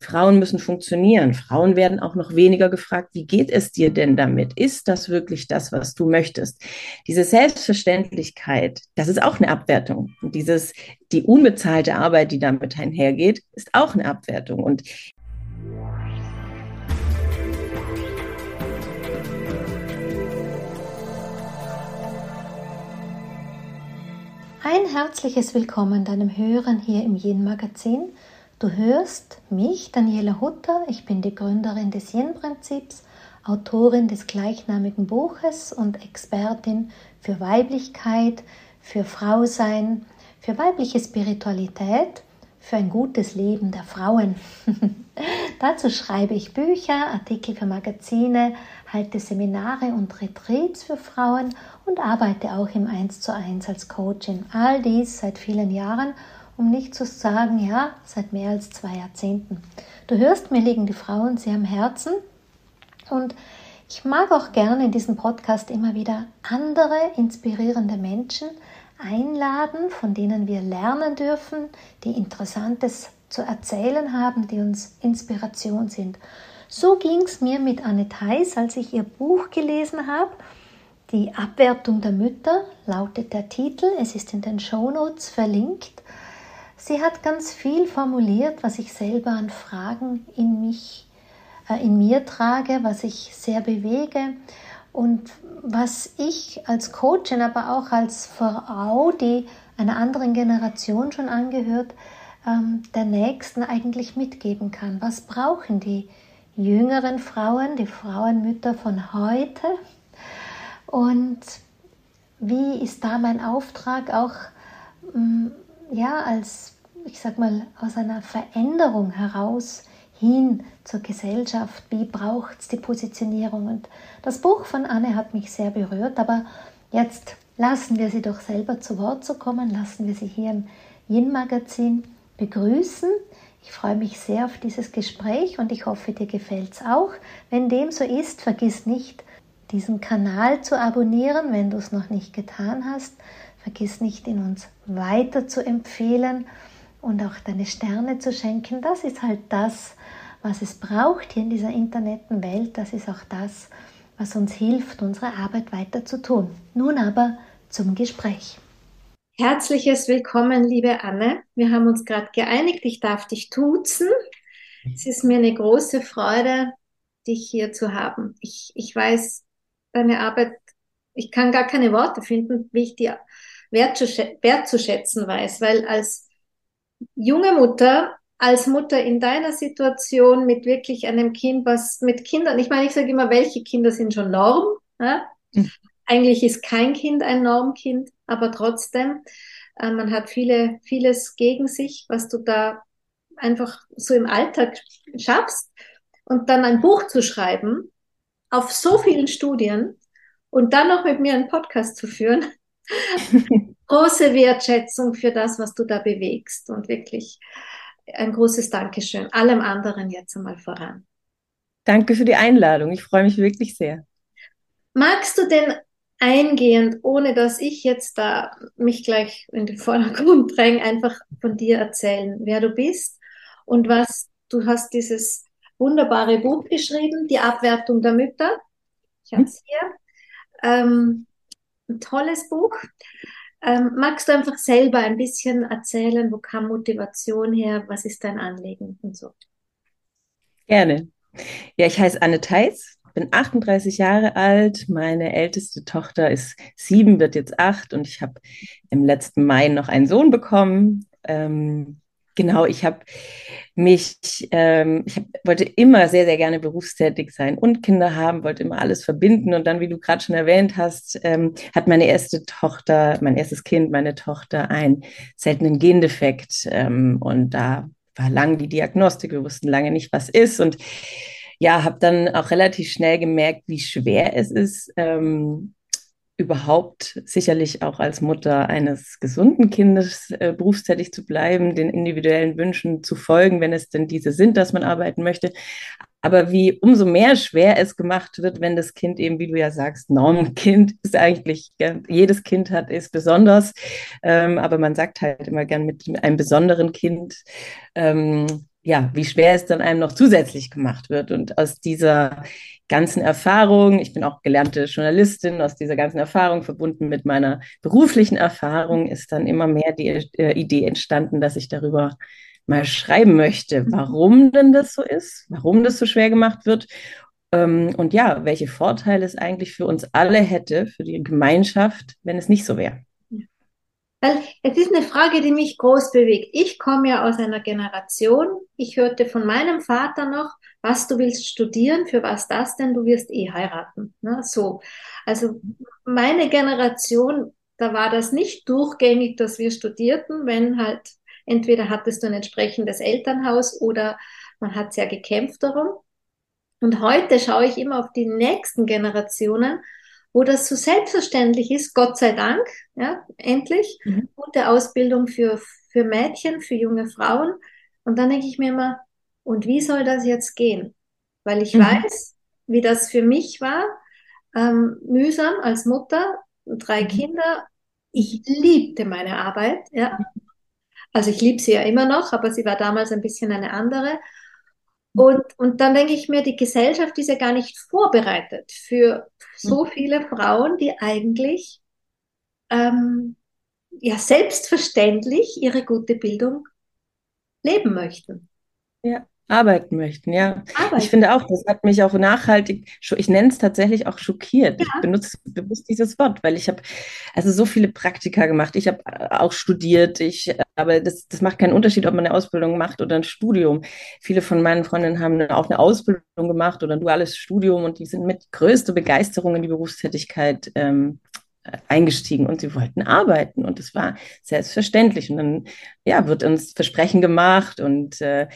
Frauen müssen funktionieren. Frauen werden auch noch weniger gefragt, wie geht es dir denn damit? Ist das wirklich das, was du möchtest? Diese Selbstverständlichkeit, das ist auch eine Abwertung. Und dieses, die unbezahlte Arbeit, die damit einhergeht, ist auch eine Abwertung. Und Ein herzliches Willkommen deinem Hören hier im Yin Magazin. Du hörst mich, Daniela Hutter. Ich bin die Gründerin des Yin-Prinzips, Autorin des gleichnamigen Buches und Expertin für Weiblichkeit, für Frausein, für weibliche Spiritualität, für ein gutes Leben der Frauen. Dazu schreibe ich Bücher, Artikel für Magazine, halte Seminare und Retreats für Frauen und arbeite auch im 1 zu 1 als Coachin. All dies seit vielen Jahren um nicht zu sagen, ja, seit mehr als zwei Jahrzehnten. Du hörst, mir liegen die Frauen sehr am Herzen und ich mag auch gerne in diesem Podcast immer wieder andere inspirierende Menschen einladen, von denen wir lernen dürfen, die Interessantes zu erzählen haben, die uns Inspiration sind. So ging es mir mit Anne Theis, als ich ihr Buch gelesen habe. Die Abwertung der Mütter lautet der Titel. Es ist in den Shownotes verlinkt. Sie hat ganz viel formuliert, was ich selber an Fragen in mich, äh, in mir trage, was ich sehr bewege und was ich als Coachin, aber auch als Frau, die einer anderen Generation schon angehört, ähm, der Nächsten eigentlich mitgeben kann. Was brauchen die jüngeren Frauen, die Frauenmütter von heute? Und wie ist da mein Auftrag auch mm, ja, als, ich sag mal, aus einer Veränderung heraus hin zur Gesellschaft, wie braucht es die Positionierung? Und das Buch von Anne hat mich sehr berührt, aber jetzt lassen wir sie doch selber zu Wort zu kommen, lassen wir sie hier im Yin-Magazin begrüßen. Ich freue mich sehr auf dieses Gespräch und ich hoffe, dir gefällt es auch. Wenn dem so ist, vergiss nicht, diesen Kanal zu abonnieren, wenn du es noch nicht getan hast. Vergiss nicht, ihn uns weiter zu empfehlen und auch deine Sterne zu schenken. Das ist halt das, was es braucht hier in dieser Internetenwelt. Das ist auch das, was uns hilft, unsere Arbeit weiter zu tun. Nun aber zum Gespräch. Herzliches Willkommen, liebe Anne. Wir haben uns gerade geeinigt, ich darf dich tuzen. Es ist mir eine große Freude, dich hier zu haben. Ich, ich weiß, deine Arbeit, ich kann gar keine Worte finden, wie ich dir wertzuschätzen weiß, weil als junge Mutter, als Mutter in deiner Situation mit wirklich einem Kind, was mit Kindern, ich meine, ich sage immer, welche Kinder sind schon Norm? Ja? Mhm. Eigentlich ist kein Kind ein Normkind, aber trotzdem, äh, man hat viele, vieles gegen sich, was du da einfach so im Alltag schaffst. Und dann ein Buch zu schreiben, auf so vielen Studien und dann noch mit mir einen Podcast zu führen, große Wertschätzung für das, was du da bewegst und wirklich ein großes Dankeschön. Allem anderen jetzt einmal voran. Danke für die Einladung. Ich freue mich wirklich sehr. Magst du denn eingehend, ohne dass ich jetzt da mich gleich in den Vordergrund dränge, einfach von dir erzählen, wer du bist und was du hast dieses wunderbare Buch geschrieben, Die Abwertung der Mütter. Ich habe es hier. Ähm, tolles Buch. Ähm, magst du einfach selber ein bisschen erzählen, wo kam Motivation her, was ist dein Anliegen und so? Gerne. Ja, ich heiße Anne Theis, bin 38 Jahre alt. Meine älteste Tochter ist sieben, wird jetzt acht und ich habe im letzten Mai noch einen Sohn bekommen. Ähm, genau, ich habe mich, ähm, ich hab, wollte immer sehr, sehr gerne berufstätig sein und Kinder haben, wollte immer alles verbinden. Und dann, wie du gerade schon erwähnt hast, ähm, hat meine erste Tochter, mein erstes Kind, meine Tochter, einen seltenen Gendefekt. Ähm, und da war lang die Diagnostik, wir wussten lange nicht, was ist. Und ja, habe dann auch relativ schnell gemerkt, wie schwer es ist, ähm, überhaupt sicherlich auch als Mutter eines gesunden Kindes äh, berufstätig zu bleiben, den individuellen Wünschen zu folgen, wenn es denn diese sind, dass man arbeiten möchte. Aber wie umso mehr schwer es gemacht wird, wenn das Kind eben, wie du ja sagst, Normkind ist eigentlich, ja, jedes Kind hat, ist besonders. Ähm, aber man sagt halt immer gern mit einem besonderen Kind. Ähm, ja, wie schwer es dann einem noch zusätzlich gemacht wird. Und aus dieser ganzen Erfahrung, ich bin auch gelernte Journalistin, aus dieser ganzen Erfahrung verbunden mit meiner beruflichen Erfahrung ist dann immer mehr die äh, Idee entstanden, dass ich darüber mal schreiben möchte, warum denn das so ist, warum das so schwer gemacht wird. Ähm, und ja, welche Vorteile es eigentlich für uns alle hätte, für die Gemeinschaft, wenn es nicht so wäre. Weil es ist eine Frage, die mich groß bewegt. Ich komme ja aus einer Generation, ich hörte von meinem Vater noch, was du willst studieren, für was das denn, du wirst eh heiraten. Ne? So. Also meine Generation, da war das nicht durchgängig, dass wir studierten, wenn halt entweder hattest du ein entsprechendes Elternhaus oder man hat sehr gekämpft darum. Und heute schaue ich immer auf die nächsten Generationen wo das so selbstverständlich ist, Gott sei Dank, ja, endlich, mhm. gute Ausbildung für, für Mädchen, für junge Frauen. Und dann denke ich mir immer, und wie soll das jetzt gehen? Weil ich mhm. weiß, wie das für mich war, ähm, mühsam als Mutter, drei mhm. Kinder. Ich liebte meine Arbeit, ja. Also ich liebe sie ja immer noch, aber sie war damals ein bisschen eine andere. Und, und dann denke ich mir, die Gesellschaft ist ja gar nicht vorbereitet für so mhm. viele Frauen, die eigentlich ähm, ja selbstverständlich ihre gute Bildung leben möchten. Ja arbeiten möchten, ja. Arbeiten. Ich finde auch, das hat mich auch nachhaltig, ich nenne es tatsächlich auch schockiert. Ja. Ich benutze bewusst dieses Wort, weil ich habe also so viele Praktika gemacht. Ich habe äh, auch studiert, ich, aber das, das macht keinen Unterschied, ob man eine Ausbildung macht oder ein Studium. Viele von meinen Freundinnen haben auch eine Ausbildung gemacht oder ein duales Studium und die sind mit größter Begeisterung in die Berufstätigkeit ähm, eingestiegen und sie wollten arbeiten und das war selbstverständlich und dann ja wird uns Versprechen gemacht und äh,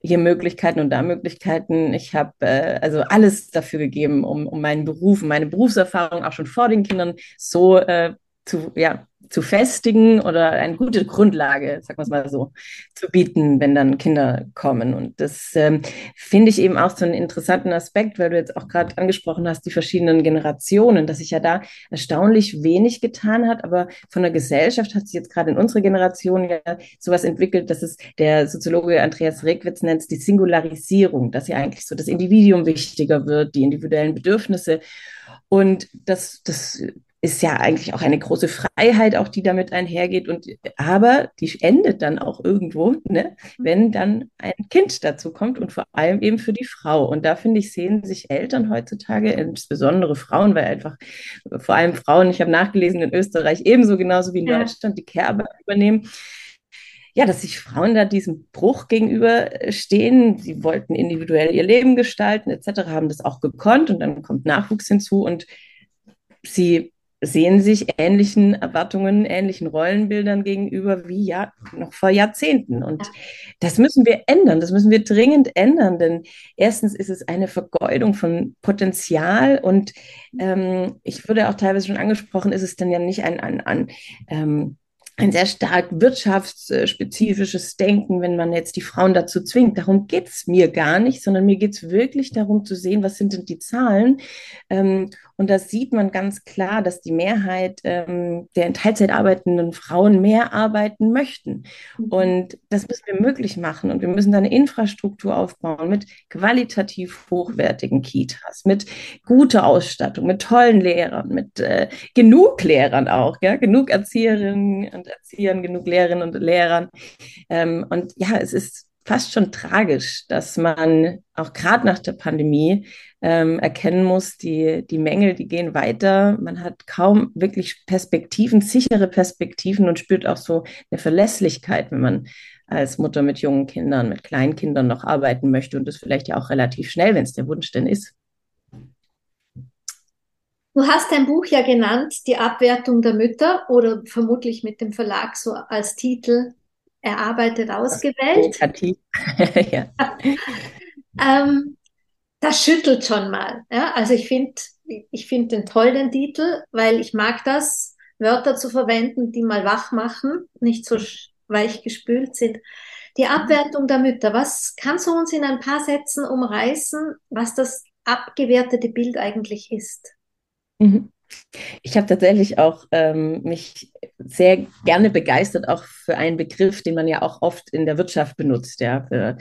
hier Möglichkeiten und da Möglichkeiten. Ich habe äh, also alles dafür gegeben, um, um meinen Beruf, meine Berufserfahrung auch schon vor den Kindern so äh, zu ja zu festigen oder eine gute Grundlage, sagen wir es mal so, zu bieten, wenn dann Kinder kommen. Und das ähm, finde ich eben auch so einen interessanten Aspekt, weil du jetzt auch gerade angesprochen hast, die verschiedenen Generationen, dass sich ja da erstaunlich wenig getan hat, aber von der Gesellschaft hat sich jetzt gerade in unserer Generation ja sowas entwickelt, dass es der Soziologe Andreas Regwitz nennt, die Singularisierung, dass ja eigentlich so das Individuum wichtiger wird, die individuellen Bedürfnisse. Und das, das ist ja eigentlich auch eine große Freiheit, auch die damit einhergeht. Und aber die endet dann auch irgendwo, ne, wenn dann ein Kind dazu kommt und vor allem eben für die Frau. Und da finde ich, sehen sich Eltern heutzutage, insbesondere Frauen, weil einfach vor allem Frauen, ich habe nachgelesen, in Österreich ebenso genauso wie in. Deutschland die Kerbe übernehmen ja, dass sich Frauen da diesem Bruch gegenüberstehen. Sie wollten individuell ihr Leben gestalten, etc., haben das auch gekonnt und dann kommt Nachwuchs hinzu und sie sehen sich ähnlichen Erwartungen, ähnlichen Rollenbildern gegenüber wie ja noch vor Jahrzehnten. Und das müssen wir ändern, das müssen wir dringend ändern, denn erstens ist es eine Vergeudung von Potenzial und ähm, ich würde auch teilweise schon angesprochen, ist es dann ja nicht ein, ein, ein ähm, ein sehr stark wirtschaftsspezifisches Denken, wenn man jetzt die Frauen dazu zwingt. Darum geht's mir gar nicht, sondern mir geht's wirklich darum zu sehen, was sind denn die Zahlen. Ähm, und da sieht man ganz klar, dass die Mehrheit ähm, der in Teilzeit arbeitenden Frauen mehr arbeiten möchten. Mhm. Und das müssen wir möglich machen. Und wir müssen da eine Infrastruktur aufbauen mit qualitativ hochwertigen Kitas, mit guter Ausstattung, mit tollen Lehrern, mit äh, genug Lehrern auch, ja? genug Erzieherinnen und Erziehern, genug Lehrerinnen und Lehrern. Ähm, und ja, es ist fast schon tragisch, dass man auch gerade nach der Pandemie ähm, erkennen muss, die, die Mängel, die gehen weiter. Man hat kaum wirklich Perspektiven, sichere Perspektiven und spürt auch so eine Verlässlichkeit, wenn man als Mutter mit jungen Kindern, mit Kleinkindern noch arbeiten möchte und das vielleicht ja auch relativ schnell, wenn es der Wunsch denn ist. Du hast dein Buch ja genannt, Die Abwertung der Mütter oder vermutlich mit dem Verlag so als Titel erarbeitet, ausgewählt. ja. ähm, das schüttelt schon mal. Ja? Also ich finde ich finde den toll, den Titel, weil ich mag das, Wörter zu verwenden, die mal wach machen, nicht so weich gespült sind. Die Abwertung der Mütter. Was kannst du uns in ein paar Sätzen umreißen, was das abgewertete Bild eigentlich ist? Mhm. Ich habe tatsächlich auch ähm, mich sehr gerne begeistert, auch für einen Begriff, den man ja auch oft in der Wirtschaft benutzt, ja, für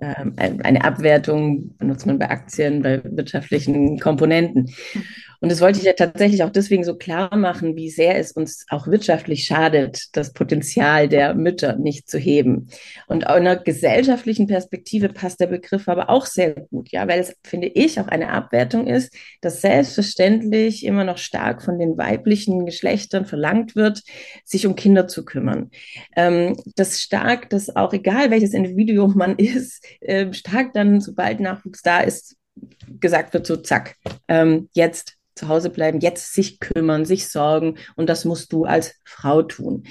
ähm, eine Abwertung benutzt man bei Aktien, bei wirtschaftlichen Komponenten. Und das wollte ich ja tatsächlich auch deswegen so klar machen, wie sehr es uns auch wirtschaftlich schadet, das Potenzial der Mütter nicht zu heben. Und aus einer gesellschaftlichen Perspektive passt der Begriff aber auch sehr gut, ja, weil es, finde ich, auch eine Abwertung ist, dass selbstverständlich immer noch stark von den weiblichen Geschlechtern verlangt wird, sich um Kinder zu kümmern. Ähm, das stark, dass auch egal welches Individuum man ist, äh, stark dann, sobald Nachwuchs da ist, gesagt wird, so zack, ähm, jetzt zu Hause bleiben, jetzt sich kümmern, sich sorgen und das musst du als Frau tun.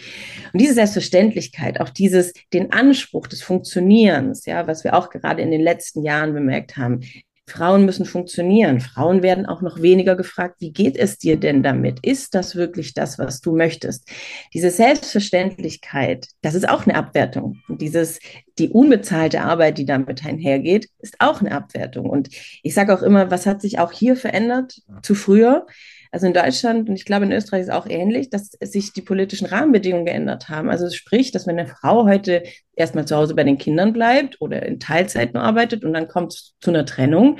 Und diese Selbstverständlichkeit, auch dieses, den Anspruch des Funktionierens, ja, was wir auch gerade in den letzten Jahren bemerkt haben, Frauen müssen funktionieren. Frauen werden auch noch weniger gefragt, wie geht es dir denn damit? Ist das wirklich das, was du möchtest? Diese Selbstverständlichkeit, das ist auch eine Abwertung. Und dieses, die unbezahlte Arbeit, die damit einhergeht, ist auch eine Abwertung. Und ich sage auch immer, was hat sich auch hier verändert zu früher? Also in Deutschland und ich glaube in Österreich ist es auch ähnlich, dass sich die politischen Rahmenbedingungen geändert haben. Also sprich, dass wenn eine Frau heute erstmal zu Hause bei den Kindern bleibt oder in Teilzeit nur arbeitet und dann kommt zu einer Trennung,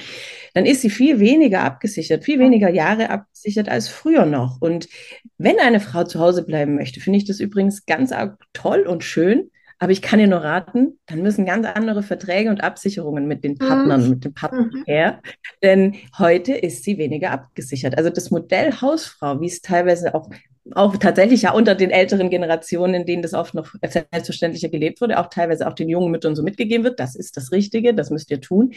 dann ist sie viel weniger abgesichert, viel weniger Jahre abgesichert als früher noch. Und wenn eine Frau zu Hause bleiben möchte, finde ich das übrigens ganz toll und schön. Aber ich kann dir nur raten, dann müssen ganz andere Verträge und Absicherungen mit den Partnern, mhm. mit den Partnern mhm. her. Denn heute ist sie weniger abgesichert. Also das Modell Hausfrau, wie es teilweise auch, auch tatsächlich ja unter den älteren Generationen, in denen das oft noch selbstverständlicher gelebt wurde, auch teilweise auch den jungen Müttern so mitgegeben wird, das ist das Richtige, das müsst ihr tun.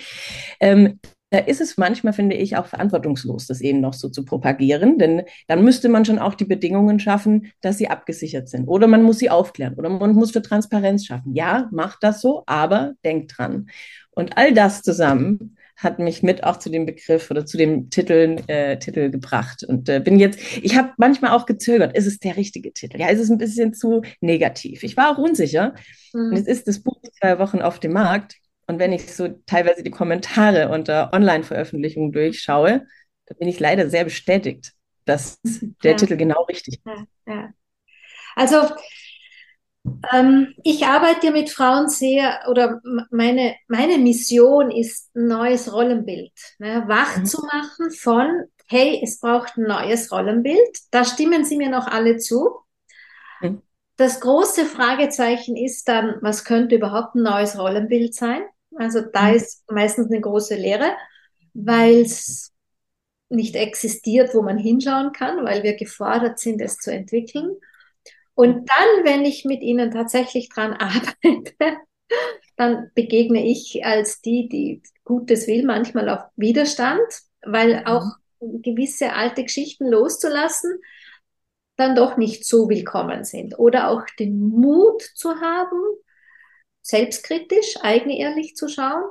Ähm, da ist es manchmal, finde ich, auch verantwortungslos, das eben noch so zu propagieren, denn dann müsste man schon auch die Bedingungen schaffen, dass sie abgesichert sind. Oder man muss sie aufklären oder man muss für Transparenz schaffen. Ja, macht das so, aber denkt dran. Und all das zusammen hat mich mit auch zu dem Begriff oder zu dem Titel, äh, Titel gebracht. Und äh, bin jetzt, ich habe manchmal auch gezögert, ist es der richtige Titel? Ja, ist es ein bisschen zu negativ? Ich war auch unsicher. Mhm. Und jetzt ist das Buch zwei Wochen auf dem Markt. Und wenn ich so teilweise die Kommentare unter Online-Veröffentlichungen durchschaue, da bin ich leider sehr bestätigt, dass der ja. Titel genau richtig ist. Ja, ja. Also ähm, ich arbeite mit Frauen sehr, oder meine, meine Mission ist, ein neues Rollenbild ne, wach mhm. zu machen von, hey, es braucht ein neues Rollenbild. Da stimmen sie mir noch alle zu. Mhm. Das große Fragezeichen ist dann, was könnte überhaupt ein neues Rollenbild sein? Also da mhm. ist meistens eine große Lehre, weil es nicht existiert, wo man hinschauen kann, weil wir gefordert sind, es zu entwickeln. Und dann, wenn ich mit ihnen tatsächlich dran arbeite, dann begegne ich als die, die Gutes will, manchmal auf Widerstand, weil mhm. auch gewisse alte Geschichten loszulassen, dann doch nicht so willkommen sind. Oder auch den Mut zu haben, selbstkritisch, eigenehrlich zu schauen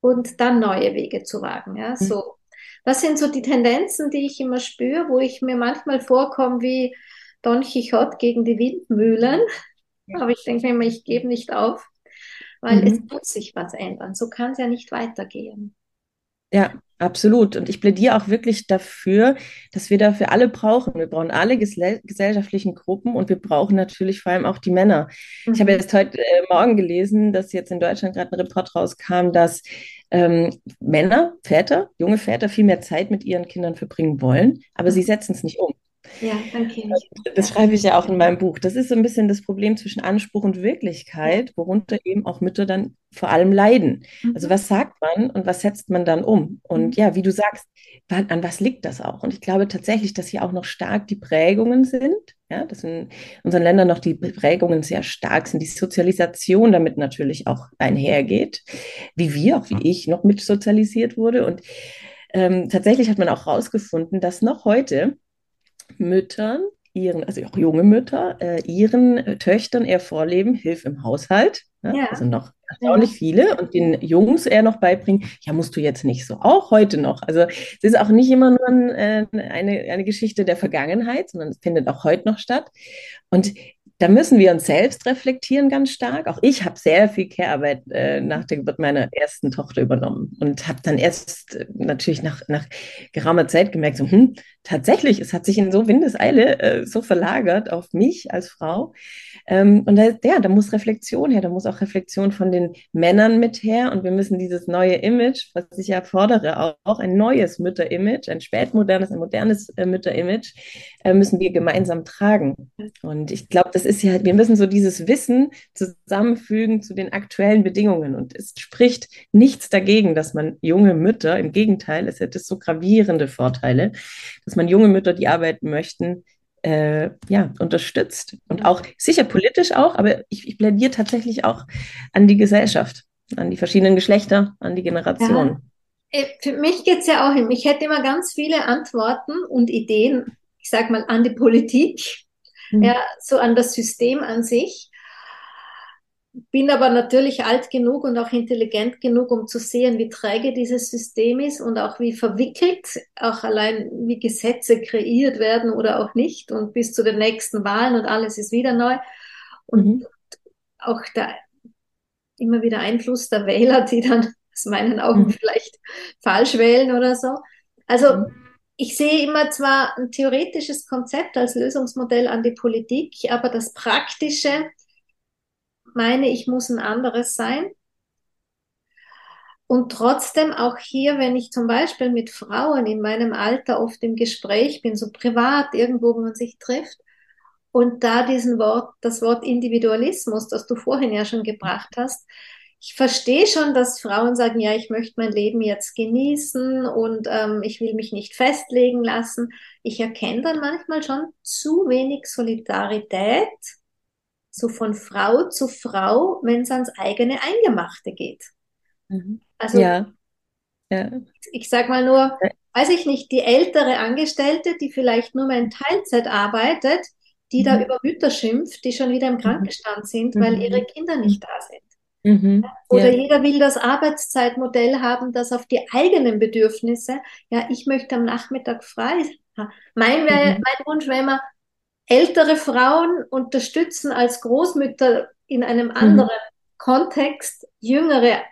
und dann neue Wege zu wagen. Ja, mhm. so. Das sind so die Tendenzen, die ich immer spüre, wo ich mir manchmal vorkomme wie Don Quixote gegen die Windmühlen. Aber ich denke mir immer, ich gebe nicht auf, weil mhm. es muss sich was ändern. So kann es ja nicht weitergehen. Ja, absolut. Und ich plädiere auch wirklich dafür, dass wir dafür alle brauchen. Wir brauchen alle gesellschaftlichen Gruppen und wir brauchen natürlich vor allem auch die Männer. Mhm. Ich habe mhm. jetzt heute äh, Morgen gelesen, dass jetzt in Deutschland gerade ein Report rauskam, dass ähm, Männer, Väter, junge Väter viel mehr Zeit mit ihren Kindern verbringen wollen, aber mhm. sie setzen es nicht um. Ja, danke. Das schreibe ich ja auch in meinem Buch. Das ist so ein bisschen das Problem zwischen Anspruch und Wirklichkeit, worunter eben auch Mütter dann vor allem leiden. Mhm. Also was sagt man und was setzt man dann um? Und mhm. ja, wie du sagst, an was liegt das auch? Und ich glaube tatsächlich, dass hier auch noch stark die Prägungen sind. Ja, dass in unseren Ländern noch die Prägungen sehr stark sind, die Sozialisation damit natürlich auch einhergeht, wie wir, auch wie ich, noch mit sozialisiert wurde. Und ähm, tatsächlich hat man auch herausgefunden, dass noch heute Müttern, ihren, also auch junge Mütter, äh, ihren Töchtern eher vorleben, hilf im Haushalt. Ne? Ja. Also noch erstaunlich ja. viele und den Jungs eher noch beibringen, ja, musst du jetzt nicht so, auch heute noch. Also es ist auch nicht immer nur ein, äh, eine, eine Geschichte der Vergangenheit, sondern es findet auch heute noch statt. Und da müssen wir uns selbst reflektieren ganz stark. Auch ich habe sehr viel Care-Arbeit äh, nach der Geburt meiner ersten Tochter übernommen und habe dann erst äh, natürlich nach, nach geraumer Zeit gemerkt, so, hm, tatsächlich, es hat sich in so Windeseile äh, so verlagert auf mich als Frau. Ähm, und da, ja, da muss Reflexion her, da muss auch Reflexion von den Männern mit her. Und wir müssen dieses neue Image, was ich ja fordere, auch, auch ein neues Mütter-Image, ein spätmodernes, ein modernes äh, Mütter-Image, äh, müssen wir gemeinsam tragen. Und ich glaube, das ist ja, wir müssen so dieses Wissen zusammenfügen zu den aktuellen Bedingungen. Und es spricht nichts dagegen, dass man junge Mütter, im Gegenteil, es hätte so gravierende Vorteile, dass man junge Mütter, die arbeiten möchten, äh, ja, unterstützt. Und auch sicher politisch auch, aber ich, ich plädiere tatsächlich auch an die Gesellschaft, an die verschiedenen Geschlechter, an die Generationen. Ja. Äh, für mich geht es ja auch hin. Ich hätte immer ganz viele Antworten und Ideen, ich sage mal, an die Politik, mhm. ja, so an das System an sich bin aber natürlich alt genug und auch intelligent genug, um zu sehen, wie träge dieses System ist und auch wie verwickelt, auch allein wie Gesetze kreiert werden oder auch nicht und bis zu den nächsten Wahlen und alles ist wieder neu. Und mhm. auch der immer wieder Einfluss der Wähler, die dann aus meinen Augen mhm. vielleicht falsch wählen oder so. Also mhm. Ich sehe immer zwar ein theoretisches Konzept als Lösungsmodell an die Politik, aber das Praktische, meine, ich muss ein anderes sein. Und trotzdem auch hier, wenn ich zum Beispiel mit Frauen in meinem Alter oft im Gespräch bin, so privat irgendwo, wo man sich trifft, und da diesen Wort, das Wort Individualismus, das du vorhin ja schon gebracht hast, ich verstehe schon, dass Frauen sagen, ja, ich möchte mein Leben jetzt genießen und ähm, ich will mich nicht festlegen lassen. Ich erkenne dann manchmal schon zu wenig Solidarität so von Frau zu Frau, wenn es ans eigene Eingemachte geht. Mhm. Also ja. Ja. ich sage mal nur, weiß ich nicht, die ältere Angestellte, die vielleicht nur mal in Teilzeit arbeitet, die mhm. da über Mütter schimpft, die schon wieder im mhm. Krankenstand sind, weil ihre mhm. Kinder nicht da sind. Mhm. Oder ja. jeder will das Arbeitszeitmodell haben, das auf die eigenen Bedürfnisse, ja, ich möchte am Nachmittag frei. Mein, mhm. mein Wunsch wäre immer, ältere Frauen unterstützen als Großmütter in einem mhm. anderen mhm. Kontext jüngere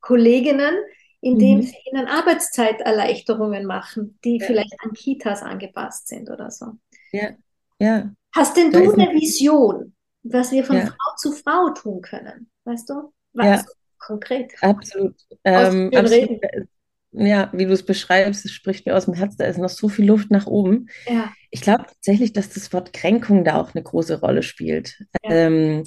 Kolleginnen, indem mhm. sie ihnen Arbeitszeiterleichterungen machen, die ja. vielleicht an Kitas angepasst sind oder so. Ja, ja. Hast denn du eine Vision, was wir von ja. Frau zu Frau tun können? Weißt du? Was ja. konkret? Absolut. Ähm, absolut ja, wie du es beschreibst, es spricht mir aus dem Herz, da ist noch so viel Luft nach oben. Ja. Ich glaube tatsächlich, dass das Wort Kränkung da auch eine große Rolle spielt. Ja. Ähm,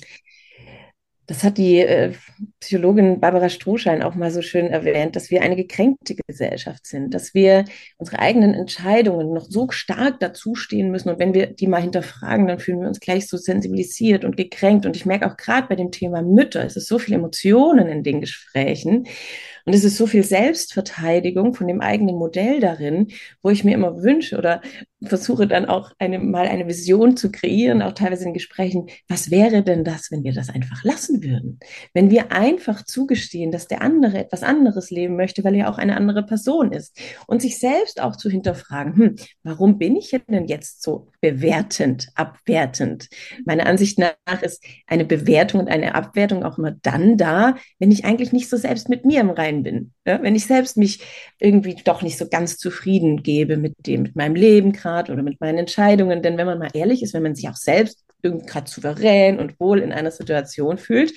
das hat die äh, Psychologin Barbara Strohschein auch mal so schön erwähnt, dass wir eine gekränkte Gesellschaft sind, dass wir unsere eigenen Entscheidungen noch so stark dazustehen müssen. Und wenn wir die mal hinterfragen, dann fühlen wir uns gleich so sensibilisiert und gekränkt. Und ich merke auch gerade bei dem Thema Mütter, es ist so viel Emotionen in den Gesprächen. Und es ist so viel Selbstverteidigung von dem eigenen Modell darin, wo ich mir immer wünsche oder versuche dann auch eine, mal eine Vision zu kreieren, auch teilweise in Gesprächen. Was wäre denn das, wenn wir das einfach lassen würden? Wenn wir einfach zugestehen, dass der andere etwas anderes leben möchte, weil er auch eine andere Person ist und sich selbst auch zu hinterfragen, hm, warum bin ich denn jetzt so bewertend, abwertend? Meiner Ansicht nach ist eine Bewertung und eine Abwertung auch immer dann da, wenn ich eigentlich nicht so selbst mit mir im Reinen allein bin. Ja? Wenn ich selbst mich irgendwie doch nicht so ganz zufrieden gebe mit dem, mit meinem Leben gerade oder mit meinen Entscheidungen. Denn wenn man mal ehrlich ist, wenn man sich auch selbst gerade souverän und wohl in einer Situation fühlt,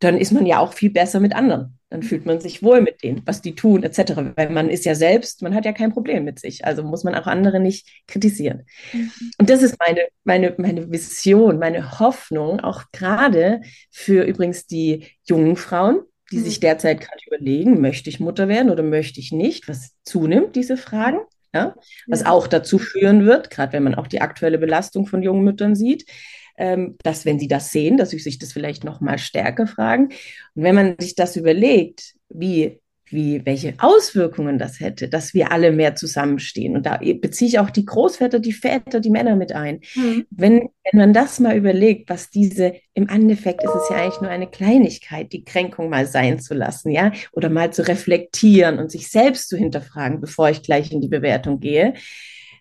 dann ist man ja auch viel besser mit anderen. Dann fühlt man sich wohl mit denen, was die tun, etc. Weil man ist ja selbst, man hat ja kein Problem mit sich. Also muss man auch andere nicht kritisieren. Mhm. Und das ist meine, meine, meine Vision, meine Hoffnung, auch gerade für übrigens die jungen Frauen, die mhm. sich derzeit gerade überlegen, möchte ich Mutter werden oder möchte ich nicht, was zunimmt, diese Fragen. Ja, was ja. auch dazu führen wird, gerade wenn man auch die aktuelle Belastung von jungen Müttern sieht, ähm, dass wenn sie das sehen, dass sie sich das vielleicht noch mal stärker fragen. Und wenn man sich das überlegt, wie wie, welche Auswirkungen das hätte, dass wir alle mehr zusammenstehen. Und da beziehe ich auch die Großväter, die Väter, die Männer mit ein. Mhm. Wenn, wenn man das mal überlegt, was diese, im Endeffekt ist es ja eigentlich nur eine Kleinigkeit, die Kränkung mal sein zu lassen, ja, oder mal zu reflektieren und sich selbst zu hinterfragen, bevor ich gleich in die Bewertung gehe.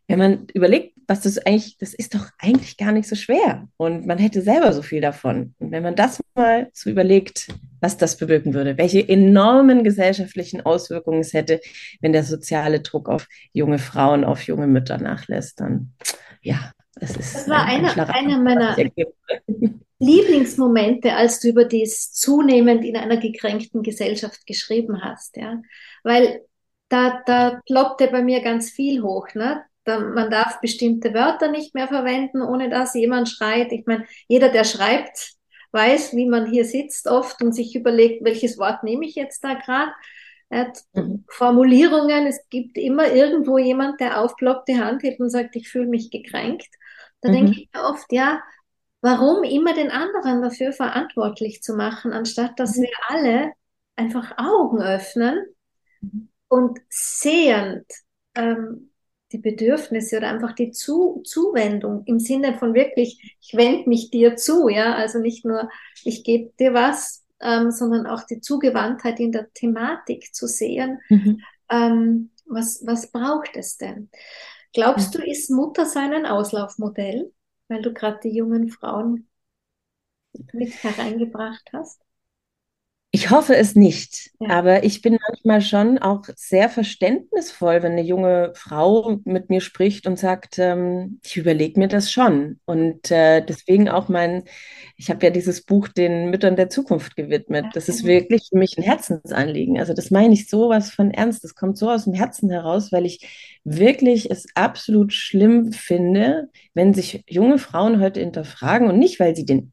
Wenn man überlegt, was das eigentlich, das ist doch eigentlich gar nicht so schwer. Und man hätte selber so viel davon. Und wenn man das mal so überlegt, was das bewirken würde, welche enormen gesellschaftlichen Auswirkungen es hätte, wenn der soziale Druck auf junge Frauen, auf junge Mütter nachlässt, dann ja, es ist. Das war ein, einer, einer meiner Lieblingsmomente, als du über dies zunehmend in einer gekränkten Gesellschaft geschrieben hast, ja. Weil da, da ploppte bei mir ganz viel hoch, ne? Man darf bestimmte Wörter nicht mehr verwenden, ohne dass jemand schreit. Ich meine, jeder, der schreibt, weiß, wie man hier sitzt oft und sich überlegt, welches Wort nehme ich jetzt da gerade. Mhm. Formulierungen, es gibt immer irgendwo jemand, der aufploppt, die Hand hebt und sagt, ich fühle mich gekränkt. Da mhm. denke ich mir oft, ja, warum immer den anderen dafür verantwortlich zu machen, anstatt dass mhm. wir alle einfach Augen öffnen mhm. und sehend ähm, die Bedürfnisse oder einfach die zu Zuwendung im Sinne von wirklich, ich wende mich dir zu, ja, also nicht nur, ich gebe dir was, ähm, sondern auch die Zugewandtheit in der Thematik zu sehen. Mhm. Ähm, was, was braucht es denn? Glaubst du, ist Mutter sein Auslaufmodell, weil du gerade die jungen Frauen mit hereingebracht hast? Ich hoffe es nicht, ja. aber ich bin manchmal schon auch sehr verständnisvoll, wenn eine junge Frau mit mir spricht und sagt, ähm, ich überlege mir das schon. Und äh, deswegen auch mein, ich habe ja dieses Buch den Müttern der Zukunft gewidmet. Das ist wirklich für mich ein Herzensanliegen. Also das meine ich sowas von ernst. Das kommt so aus dem Herzen heraus, weil ich wirklich es absolut schlimm finde, wenn sich junge Frauen heute hinterfragen und nicht, weil sie den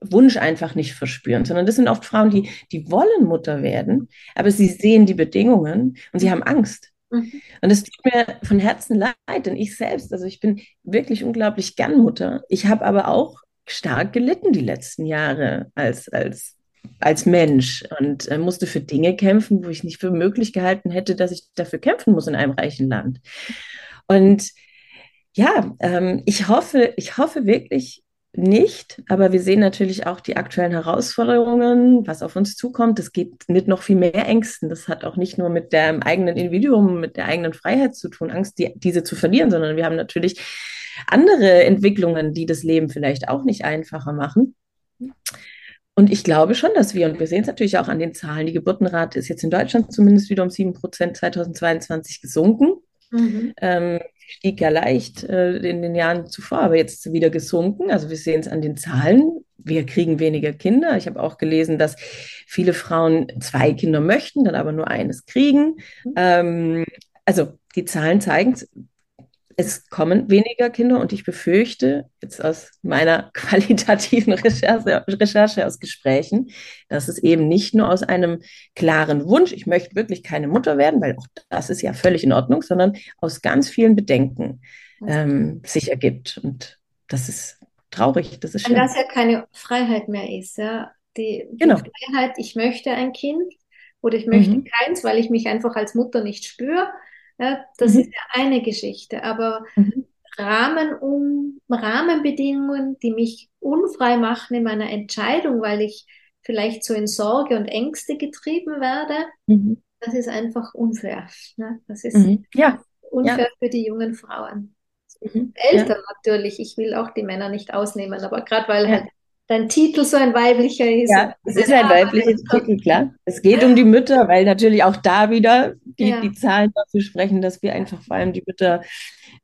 Wunsch einfach nicht verspüren, sondern das sind oft Frauen, die, die wollen Mutter werden, aber sie sehen die Bedingungen und sie haben Angst. Mhm. Und es tut mir von Herzen leid, denn ich selbst, also ich bin wirklich unglaublich gern Mutter. Ich habe aber auch stark gelitten die letzten Jahre als, als, als Mensch und äh, musste für Dinge kämpfen, wo ich nicht für möglich gehalten hätte, dass ich dafür kämpfen muss in einem reichen Land. Und ja, ähm, ich hoffe, ich hoffe wirklich, nicht, aber wir sehen natürlich auch die aktuellen Herausforderungen, was auf uns zukommt. Das geht mit noch viel mehr Ängsten. Das hat auch nicht nur mit dem eigenen Individuum, mit der eigenen Freiheit zu tun, Angst, die, diese zu verlieren, sondern wir haben natürlich andere Entwicklungen, die das Leben vielleicht auch nicht einfacher machen. Und ich glaube schon, dass wir, und wir sehen es natürlich auch an den Zahlen, die Geburtenrate ist jetzt in Deutschland zumindest wieder um 7 Prozent 2022 gesunken. Mhm. Ähm, stieg ja leicht äh, in den Jahren zuvor, aber jetzt wieder gesunken. Also wir sehen es an den Zahlen. Wir kriegen weniger Kinder. Ich habe auch gelesen, dass viele Frauen zwei Kinder möchten, dann aber nur eines kriegen. Mhm. Ähm, also die Zahlen zeigen es, es kommen weniger Kinder und ich befürchte, jetzt aus meiner qualitativen Recherche, Recherche, aus Gesprächen, dass es eben nicht nur aus einem klaren Wunsch, ich möchte wirklich keine Mutter werden, weil auch das ist ja völlig in Ordnung, sondern aus ganz vielen Bedenken ähm, sich ergibt. Und das ist traurig, das ist schlimm. Weil das ja keine Freiheit mehr ist, ja. Die, die genau. Freiheit, ich möchte ein Kind oder ich möchte mhm. keins, weil ich mich einfach als Mutter nicht spüre ja, das mhm. ist ja eine Geschichte, aber mhm. Rahmen um, Rahmenbedingungen, die mich unfrei machen in meiner Entscheidung, weil ich vielleicht so in Sorge und Ängste getrieben werde, mhm. das ist einfach unfair. Ne? Das ist mhm. ja. unfair ja. für die jungen Frauen. Mhm. Eltern ja. natürlich, ich will auch die Männer nicht ausnehmen, aber gerade weil halt dein Titel so ein weiblicher ist. Ja, es ist ein weibliches Titel, klar. Es geht um die Mütter, weil natürlich auch da wieder die, ja. die Zahlen dafür sprechen, dass wir einfach vor allem die Mütter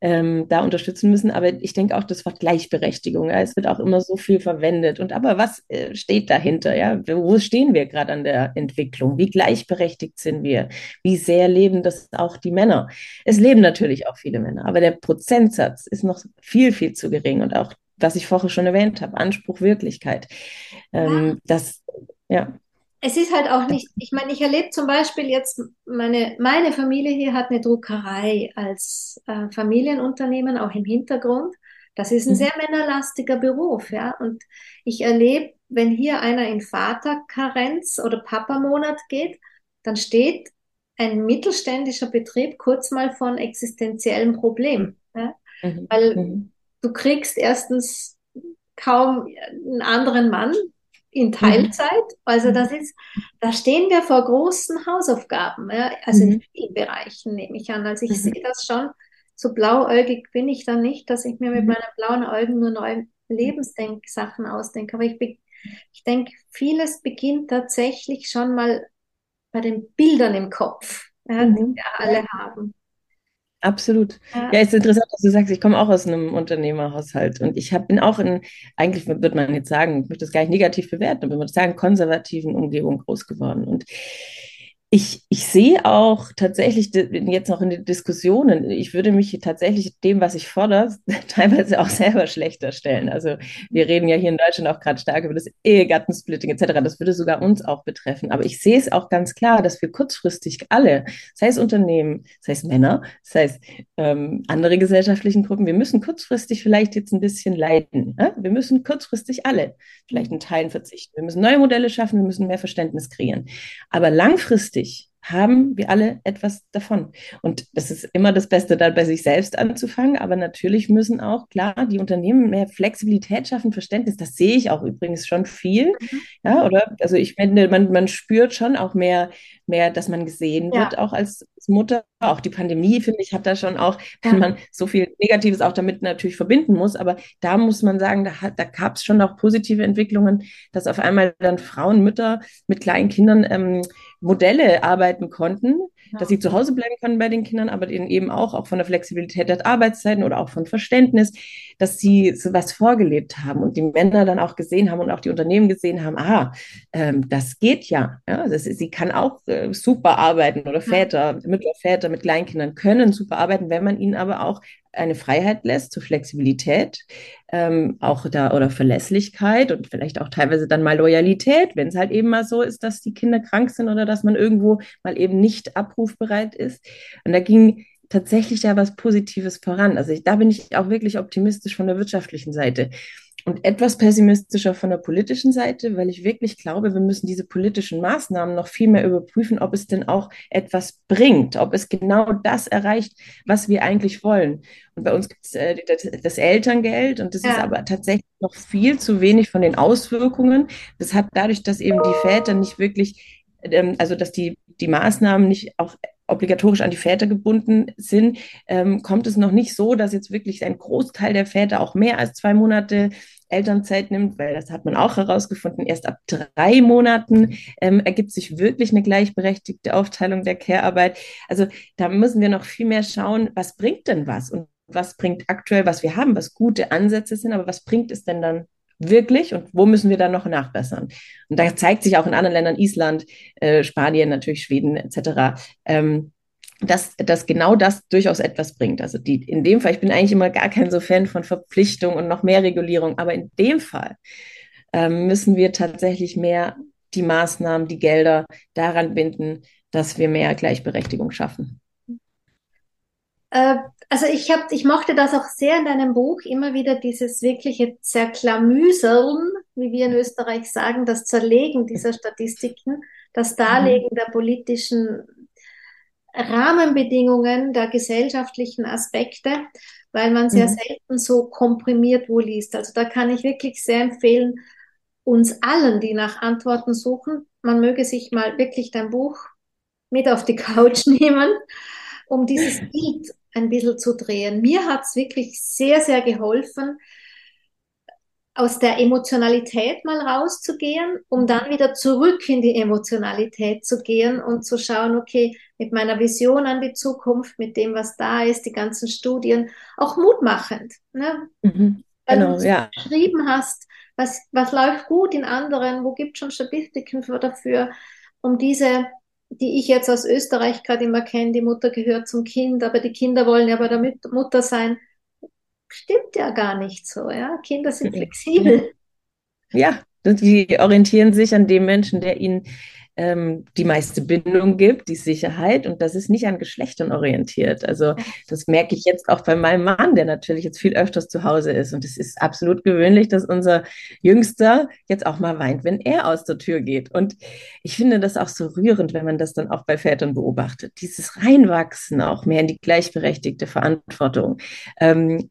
ähm, da unterstützen müssen. Aber ich denke auch das Wort Gleichberechtigung. Ja, es wird auch immer so viel verwendet. Und aber was äh, steht dahinter? Ja, wo stehen wir gerade an der Entwicklung? Wie gleichberechtigt sind wir? Wie sehr leben das auch die Männer? Es leben natürlich auch viele Männer, aber der Prozentsatz ist noch viel, viel zu gering. Und auch was ich vorher schon erwähnt habe, Anspruch, Wirklichkeit. Ähm. Das, ja. Es ist halt auch nicht, ich meine, ich erlebe zum Beispiel jetzt, meine, meine Familie hier hat eine Druckerei als äh, Familienunternehmen, auch im Hintergrund. Das ist ein mhm. sehr männerlastiger Beruf, ja. Und ich erlebe, wenn hier einer in Vaterkarenz oder Papamonat geht, dann steht ein mittelständischer Betrieb kurz mal von existenziellen Problemen. Ja? Mhm. Weil mhm du kriegst erstens kaum einen anderen Mann in mhm. Teilzeit. Also das mhm. ist, da stehen wir vor großen Hausaufgaben, ja? also in mhm. vielen Bereichen nehme ich an. Also ich sehe das schon so blauäugig bin ich dann nicht, dass ich mir mit mhm. meinen blauen Augen nur neue Lebensdenksachen ausdenke. Aber ich, ich denke, vieles beginnt tatsächlich schon mal bei den Bildern im Kopf, ja, mhm. die wir alle haben. Absolut. Ja. ja, ist interessant, dass du sagst, ich komme auch aus einem Unternehmerhaushalt und ich hab, bin auch in, eigentlich würde man jetzt sagen, ich möchte das gar nicht negativ bewerten, aber man würde sagen, konservativen Umgebung groß geworden. Und ich, ich sehe auch tatsächlich jetzt noch in den Diskussionen, ich würde mich tatsächlich dem, was ich fordere, teilweise auch selber schlechter stellen. Also wir reden ja hier in Deutschland auch gerade stark über das Ehegattensplitting etc. Das würde sogar uns auch betreffen. Aber ich sehe es auch ganz klar, dass wir kurzfristig alle, sei es Unternehmen, sei es Männer, sei es ähm, andere gesellschaftlichen Gruppen, wir müssen kurzfristig vielleicht jetzt ein bisschen leiden. Ja? Wir müssen kurzfristig alle vielleicht in Teilen verzichten. Wir müssen neue Modelle schaffen, wir müssen mehr Verständnis kreieren. Aber langfristig haben wir alle etwas davon. Und das ist immer das Beste, da bei sich selbst anzufangen. Aber natürlich müssen auch, klar, die Unternehmen mehr Flexibilität schaffen, Verständnis. Das sehe ich auch übrigens schon viel. Mhm. Ja, oder? Also ich finde, man, man spürt schon auch mehr, mehr, dass man gesehen ja. wird, auch als Mutter. Auch die Pandemie, finde ich, hat da schon auch, wenn man so viel Negatives auch damit natürlich verbinden muss. Aber da muss man sagen, da, da gab es schon auch positive Entwicklungen, dass auf einmal dann Frauen, Mütter mit kleinen Kindern ähm, Modelle arbeiten konnten, ja. dass sie zu Hause bleiben können bei den Kindern, aber eben auch, auch von der Flexibilität der Arbeitszeiten oder auch von Verständnis, dass sie so was vorgelebt haben und die Männer dann auch gesehen haben und auch die Unternehmen gesehen haben, ah, ähm, das geht ja. ja das sie kann auch äh, super arbeiten oder Väter, ja. Mütter, Väter mit Kleinkindern können super arbeiten, wenn man ihnen aber auch eine Freiheit lässt zur Flexibilität, ähm, auch da oder Verlässlichkeit und vielleicht auch teilweise dann mal Loyalität, wenn es halt eben mal so ist, dass die Kinder krank sind oder dass man irgendwo mal eben nicht abrufbereit ist. Und da ging tatsächlich ja was Positives voran. Also ich, da bin ich auch wirklich optimistisch von der wirtschaftlichen Seite und etwas pessimistischer von der politischen Seite, weil ich wirklich glaube, wir müssen diese politischen Maßnahmen noch viel mehr überprüfen, ob es denn auch etwas bringt, ob es genau das erreicht, was wir eigentlich wollen. Und bei uns gibt es äh, das, Elterngeld und das ja. ist aber tatsächlich noch viel zu wenig von den Auswirkungen. Das hat dadurch, dass eben die Väter nicht wirklich, ähm, also dass die, die Maßnahmen nicht auch obligatorisch an die Väter gebunden sind, ähm, kommt es noch nicht so, dass jetzt wirklich ein Großteil der Väter auch mehr als zwei Monate Elternzeit nimmt, weil das hat man auch herausgefunden, erst ab drei Monaten ähm, ergibt sich wirklich eine gleichberechtigte Aufteilung der Care-Arbeit. Also da müssen wir noch viel mehr schauen, was bringt denn was und was bringt aktuell, was wir haben, was gute Ansätze sind, aber was bringt es denn dann wirklich und wo müssen wir dann noch nachbessern? Und da zeigt sich auch in anderen Ländern, Island, äh, Spanien, natürlich Schweden etc., ähm, dass, dass genau das durchaus etwas bringt. Also die, in dem Fall, ich bin eigentlich immer gar kein so Fan von Verpflichtung und noch mehr Regulierung, aber in dem Fall ähm, müssen wir tatsächlich mehr die Maßnahmen, die Gelder daran binden, dass wir mehr Gleichberechtigung schaffen. Äh, also ich habe, ich mochte das auch sehr in deinem Buch, immer wieder dieses wirkliche Zerklamüsern, wie wir in Österreich sagen, das Zerlegen dieser Statistiken, das Darlegen der politischen Rahmenbedingungen, der gesellschaftlichen Aspekte, weil man sehr mhm. selten so komprimiert wo liest. Also da kann ich wirklich sehr empfehlen, uns allen, die nach Antworten suchen, man möge sich mal wirklich dein Buch mit auf die Couch nehmen, um dieses Bild ein bisschen zu drehen. Mir hat es wirklich sehr, sehr geholfen, aus der Emotionalität mal rauszugehen, um dann wieder zurück in die Emotionalität zu gehen und zu schauen, okay, mit meiner Vision an die Zukunft, mit dem, was da ist, die ganzen Studien, auch mutmachend. Ne? Mhm, Weil genau, du ja. geschrieben hast, was, was läuft gut in anderen, wo gibt es schon Statistiken für, dafür, um diese die ich jetzt aus Österreich gerade immer kenne, die Mutter gehört zum Kind, aber die Kinder wollen ja bei der Mutter sein. Stimmt ja gar nicht so, ja. Kinder sind flexibel. Ja, die orientieren sich an dem Menschen, der ihnen ähm, die meiste Bindung gibt, die Sicherheit und das ist nicht an Geschlechtern orientiert. Also das merke ich jetzt auch bei meinem Mann, der natürlich jetzt viel öfters zu Hause ist und es ist absolut gewöhnlich, dass unser Jüngster jetzt auch mal weint, wenn er aus der Tür geht. Und ich finde das auch so rührend, wenn man das dann auch bei Vätern beobachtet. Dieses Reinwachsen auch mehr in die gleichberechtigte Verantwortung. Ähm,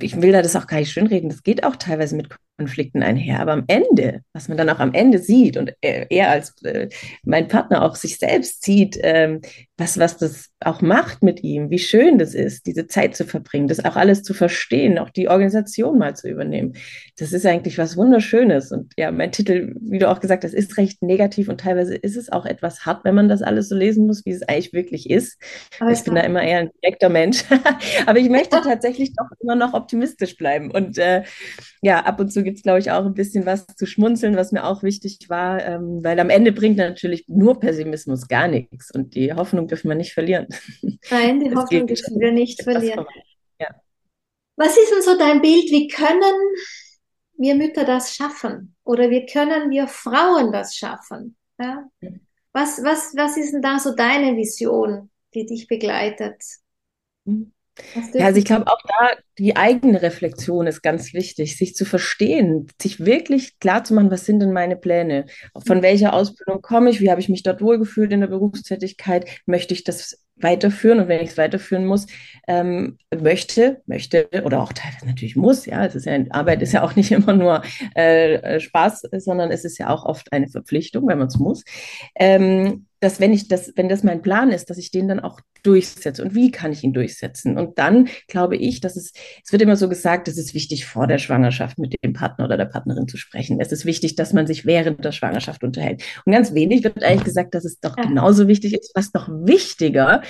ich will da das auch gar nicht schönreden, das geht auch teilweise mit Konflikten einher. Aber am Ende, was man dann auch am Ende sieht und er als äh, mein Partner auch sich selbst sieht, ähm, was, was das auch macht mit ihm, wie schön das ist, diese Zeit zu verbringen, das auch alles zu verstehen, auch die Organisation mal zu übernehmen. Das ist eigentlich was Wunderschönes. Und ja, mein Titel, wie du auch gesagt hast, ist recht negativ und teilweise ist es auch etwas hart, wenn man das alles so lesen muss, wie es eigentlich wirklich ist. Aber ich bin da immer eher ein direkter Mensch. Aber ich möchte tatsächlich doch immer noch optimistisch bleiben. Und äh, ja, ab und zu gibt es, glaube ich, auch ein bisschen was zu schmunzeln, was mir auch wichtig war, ähm, weil am Ende bringt natürlich nur Pessimismus gar nichts. Und die Hoffnung dürfen wir nicht verlieren. Nein, die Hoffnung dürfen wir nicht verlieren. Ja. Was ist denn so dein Bild? Wie können wir Mütter das schaffen? Oder wie können wir Frauen das schaffen? Ja? Was, was, was ist denn da so deine Vision, die dich begleitet? Mhm. Ja, also ich glaube auch da, die eigene Reflexion ist ganz wichtig, sich zu verstehen, sich wirklich klar zu machen, was sind denn meine Pläne? Von welcher Ausbildung komme ich? Wie habe ich mich dort wohlgefühlt in der Berufstätigkeit? Möchte ich das weiterführen? Und wenn ich es weiterführen muss, ähm, möchte, möchte oder auch teilweise natürlich muss, ja, es ist ja, Arbeit ist ja auch nicht immer nur äh, Spaß, sondern es ist ja auch oft eine Verpflichtung, wenn man es muss. Ähm, dass wenn ich das, wenn das mein Plan ist, dass ich den dann auch durchsetze und wie kann ich ihn durchsetzen? Und dann glaube ich, dass es, es wird immer so gesagt, es ist wichtig, vor der Schwangerschaft mit dem Partner oder der Partnerin zu sprechen. Es ist wichtig, dass man sich während der Schwangerschaft unterhält. Und ganz wenig wird eigentlich gesagt, dass es doch genauso wichtig ist, fast noch wichtiger,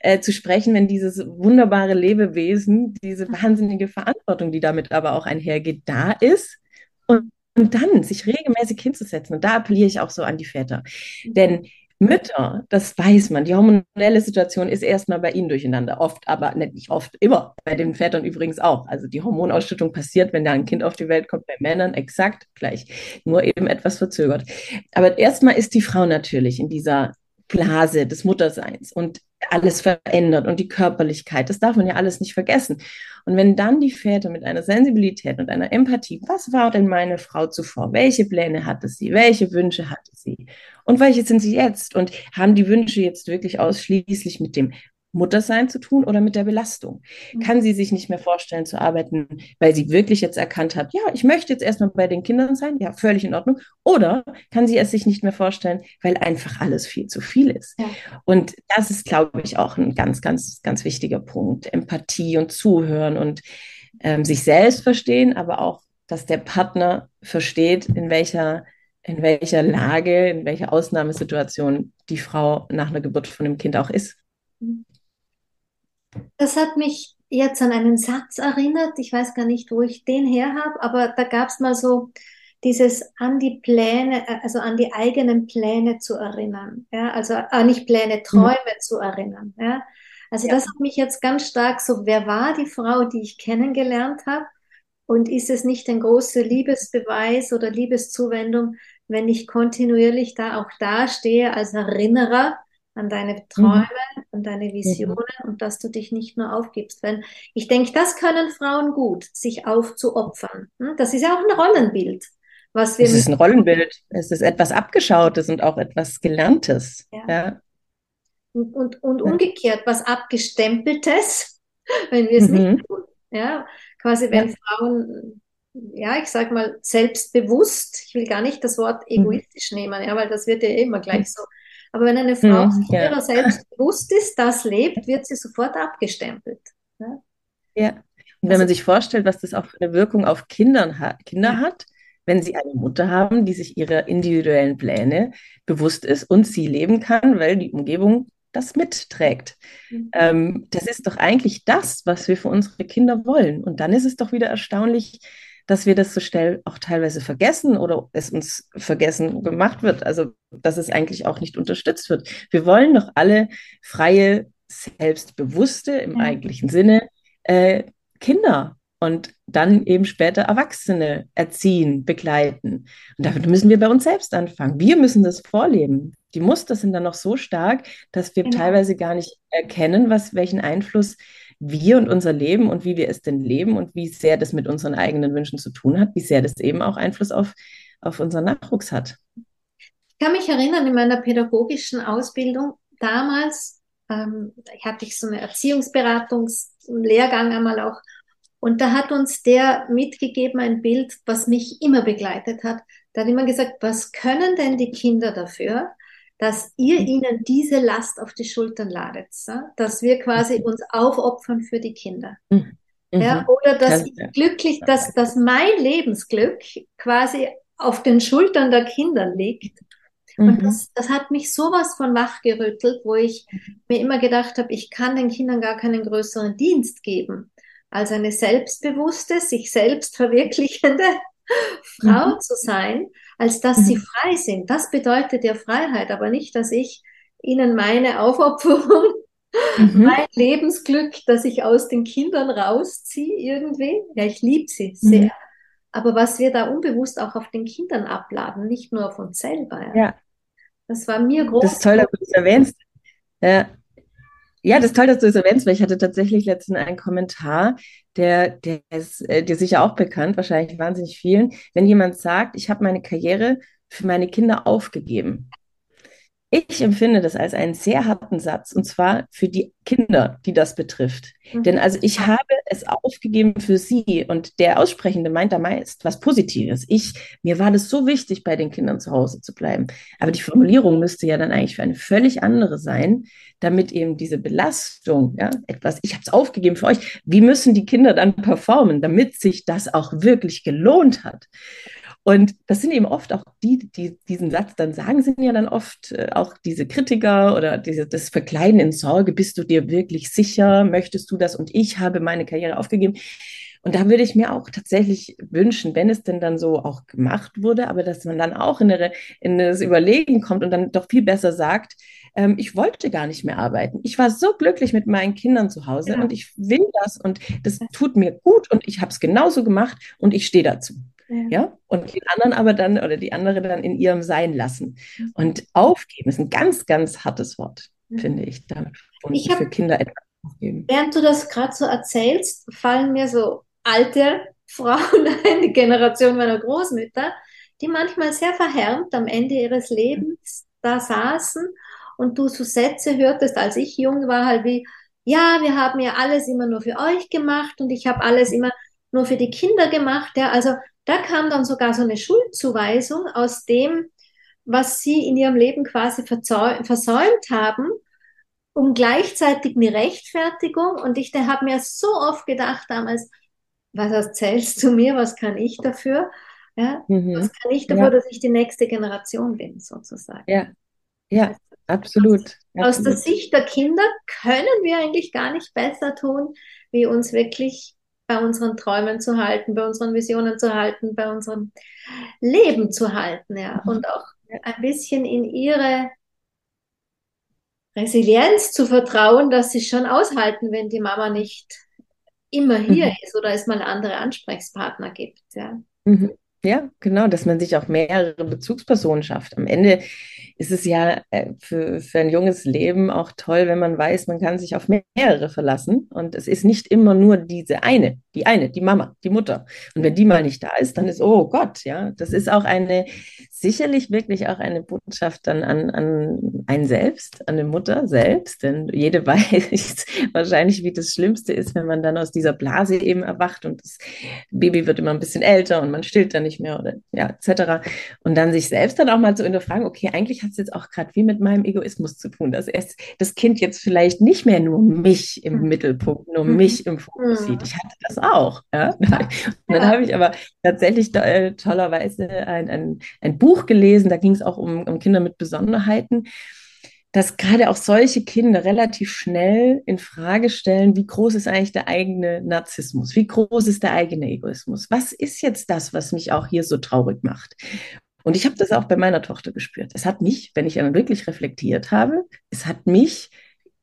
äh, zu sprechen, wenn dieses wunderbare Lebewesen, diese wahnsinnige Verantwortung, die damit aber auch einhergeht, da ist. Und und dann sich regelmäßig hinzusetzen. Und da appelliere ich auch so an die Väter. Denn Mütter, das weiß man, die hormonelle Situation ist erstmal bei ihnen durcheinander. Oft, aber nicht oft, immer. Bei den Vätern übrigens auch. Also die Hormonausschüttung passiert, wenn da ein Kind auf die Welt kommt, bei Männern exakt gleich. Nur eben etwas verzögert. Aber erstmal ist die Frau natürlich in dieser Blase des Mutterseins und alles verändert und die Körperlichkeit, das darf man ja alles nicht vergessen. Und wenn dann die Väter mit einer Sensibilität und einer Empathie, was war denn meine Frau zuvor? Welche Pläne hatte sie? Welche Wünsche hatte sie? Und welche sind sie jetzt? Und haben die Wünsche jetzt wirklich ausschließlich mit dem Muttersein zu tun oder mit der Belastung? Mhm. Kann sie sich nicht mehr vorstellen zu arbeiten, weil sie wirklich jetzt erkannt hat, ja, ich möchte jetzt erstmal bei den Kindern sein, ja, völlig in Ordnung. Oder kann sie es sich nicht mehr vorstellen, weil einfach alles viel zu viel ist? Ja. Und das ist, glaube ich, auch ein ganz, ganz, ganz wichtiger Punkt. Empathie und Zuhören und ähm, sich selbst verstehen, aber auch, dass der Partner versteht, in welcher in welcher Lage, in welcher Ausnahmesituation die Frau nach einer Geburt von dem Kind auch ist. Mhm. Das hat mich jetzt an einen Satz erinnert. Ich weiß gar nicht, wo ich den her habe, aber da gab es mal so dieses an die Pläne, äh, also an die eigenen Pläne zu erinnern. Ja, also an nicht Pläne, Träume mhm. zu erinnern. Ja. Also ja. das hat mich jetzt ganz stark so, wer war die Frau, die ich kennengelernt habe? Und ist es nicht ein großer Liebesbeweis oder Liebeszuwendung, wenn ich kontinuierlich da auch dastehe als Erinnerer an deine mhm. Träume, mhm. an deine Visionen mhm. und dass du dich nicht nur aufgibst. Wenn, ich denke, das können Frauen gut, sich aufzuopfern. Hm? Das ist ja auch ein Rollenbild. Was wir es ist ein Rollenbild. Es ist etwas Abgeschautes und auch etwas Gelerntes. Ja. ja. Und, und, und umgekehrt, was Abgestempeltes, wenn wir es mhm. nicht tun. Ja, quasi wenn ja. Frauen, ja, ich sag mal, selbstbewusst, ich will gar nicht das Wort mhm. egoistisch mhm. nehmen, ja, weil das wird ja immer gleich so aber wenn eine Frau sich ja. ihrer selbst bewusst ist, das lebt, wird sie sofort abgestempelt. Ja. ja. Und wenn also, man sich vorstellt, was das auch für eine Wirkung auf Kindern hat, Kinder ja. hat, wenn sie eine Mutter haben, die sich ihrer individuellen Pläne bewusst ist und sie leben kann, weil die Umgebung das mitträgt. Mhm. Ähm, das ist doch eigentlich das, was wir für unsere Kinder wollen. Und dann ist es doch wieder erstaunlich, dass wir das so schnell auch teilweise vergessen oder es uns vergessen gemacht wird. Also, dass es eigentlich auch nicht unterstützt wird. Wir wollen doch alle freie, selbstbewusste im ja. eigentlichen Sinne äh, Kinder und dann eben später Erwachsene erziehen, begleiten. Und dafür müssen wir bei uns selbst anfangen. Wir müssen das vorleben. Die Muster sind dann noch so stark, dass wir genau. teilweise gar nicht erkennen, was, welchen Einfluss wir und unser Leben und wie wir es denn leben und wie sehr das mit unseren eigenen Wünschen zu tun hat, wie sehr das eben auch Einfluss auf, auf unseren Nachwuchs hat. Ich kann mich erinnern, in meiner pädagogischen Ausbildung damals ähm, hatte ich so einen Erziehungsberatungslehrgang einmal auch Und da hat uns der mitgegeben ein Bild, was mich immer begleitet hat. Da hat immer gesagt, was können denn die Kinder dafür, dass ihr mhm. ihnen diese Last auf die Schultern ladet, dass wir quasi uns aufopfern für die Kinder. Mhm. Ja, mhm. oder dass ich glücklich, dass, dass mein Lebensglück quasi auf den Schultern der Kinder liegt. Und mhm. das, das hat mich sowas von wachgerüttelt, wo ich mir immer gedacht habe, ich kann den Kindern gar keinen größeren Dienst geben, als eine selbstbewusste, sich selbst verwirklichende Frau mhm. zu sein, als dass mhm. sie frei sind. Das bedeutet ja Freiheit, aber nicht, dass ich ihnen meine Aufopferung, mhm. mein Lebensglück, dass ich aus den Kindern rausziehe irgendwie. Ja, ich liebe sie sehr. Mhm. Aber was wir da unbewusst auch auf den Kindern abladen, nicht nur auf uns selber. Ja. Das war mir groß. Das ist toll, dass du es erwähnst. Ja. Ja, das ist toll, dass du es erwähnst, weil ich hatte tatsächlich letztens einen Kommentar, der, der ist äh, dir sicher auch bekannt, wahrscheinlich wahnsinnig vielen. Wenn jemand sagt, ich habe meine Karriere für meine Kinder aufgegeben, ich empfinde das als einen sehr harten Satz, und zwar für die Kinder, die das betrifft. Mhm. Denn also ich habe es aufgegeben für sie und der Aussprechende meint da meist was Positives. Ich, mir war das so wichtig, bei den Kindern zu Hause zu bleiben. Aber die Formulierung müsste ja dann eigentlich für eine völlig andere sein, damit eben diese Belastung, ja, etwas, ich habe es aufgegeben für euch. Wie müssen die Kinder dann performen, damit sich das auch wirklich gelohnt hat? Und das sind eben oft auch die, die diesen Satz dann sagen, sind ja dann oft äh, auch diese Kritiker oder diese, das Verkleiden in Sorge. Bist du dir wirklich sicher? Möchtest du das? Und ich habe meine Karriere aufgegeben. Und da würde ich mir auch tatsächlich wünschen, wenn es denn dann so auch gemacht wurde, aber dass man dann auch in, eine, in das Überlegen kommt und dann doch viel besser sagt, ähm, ich wollte gar nicht mehr arbeiten. Ich war so glücklich mit meinen Kindern zu Hause ja. und ich will das und das tut mir gut und ich habe es genauso gemacht und ich stehe dazu. Ja. ja. Und die anderen aber dann oder die andere dann in ihrem Sein lassen. Mhm. Und aufgeben ist ein ganz, ganz hartes Wort, mhm. finde ich. Damit und ich für Kinder etwas aufgeben. Während du das gerade so erzählst, fallen mir so alte Frauen ein, die Generation meiner Großmütter, die manchmal sehr verhärmt am Ende ihres Lebens da saßen und du so Sätze hörtest, als ich jung war, halt wie, ja, wir haben ja alles immer nur für euch gemacht und ich habe alles immer nur für die Kinder gemacht. Ja, also da kam dann sogar so eine Schuldzuweisung aus dem, was sie in ihrem Leben quasi versäumt haben, um gleichzeitig eine Rechtfertigung. Und ich habe mir so oft gedacht damals, was erzählst du mir, was kann ich dafür? Ja, mhm. Was kann ich dafür, ja. dass ich die nächste Generation bin, sozusagen? Ja, ja, absolut. Aus, aus der Sicht der Kinder können wir eigentlich gar nicht besser tun, wie uns wirklich bei unseren Träumen zu halten, bei unseren Visionen zu halten, bei unserem Leben zu halten, ja. Mhm. Und auch ein bisschen in ihre Resilienz zu vertrauen, dass sie schon aushalten, wenn die Mama nicht immer hier mhm. ist oder es mal andere Ansprechpartner gibt, ja. Mhm. Ja, genau, dass man sich auch mehrere Bezugspersonen schafft. Am Ende ist es ja äh, für, für ein junges Leben auch toll, wenn man weiß, man kann sich auf mehrere verlassen. Und es ist nicht immer nur diese eine, die eine, die Mama, die Mutter. Und wenn die mal nicht da ist, dann ist, oh Gott, ja, das ist auch eine, sicherlich wirklich auch eine Botschaft dann an, an einen selbst, an die Mutter selbst. Denn jede weiß wahrscheinlich, wie das Schlimmste ist, wenn man dann aus dieser Blase eben erwacht und das Baby wird immer ein bisschen älter und man stillt dann nicht mehr oder ja, etc. Und dann sich selbst dann auch mal zu hinterfragen, okay, eigentlich hat es jetzt auch gerade wie mit meinem Egoismus zu tun, dass es, das Kind jetzt vielleicht nicht mehr nur mich im mhm. Mittelpunkt, nur mhm. mich im Fokus mhm. sieht. Ich hatte das auch. Ja? Und dann ja. habe ich aber tatsächlich äh, tollerweise ein, ein, ein Buch gelesen, da ging es auch um, um Kinder mit Besonderheiten dass gerade auch solche Kinder relativ schnell in Frage stellen, wie groß ist eigentlich der eigene Narzissmus? Wie groß ist der eigene Egoismus? Was ist jetzt das, was mich auch hier so traurig macht? Und ich habe das auch bei meiner Tochter gespürt. Es hat mich, wenn ich dann wirklich reflektiert habe, es hat mich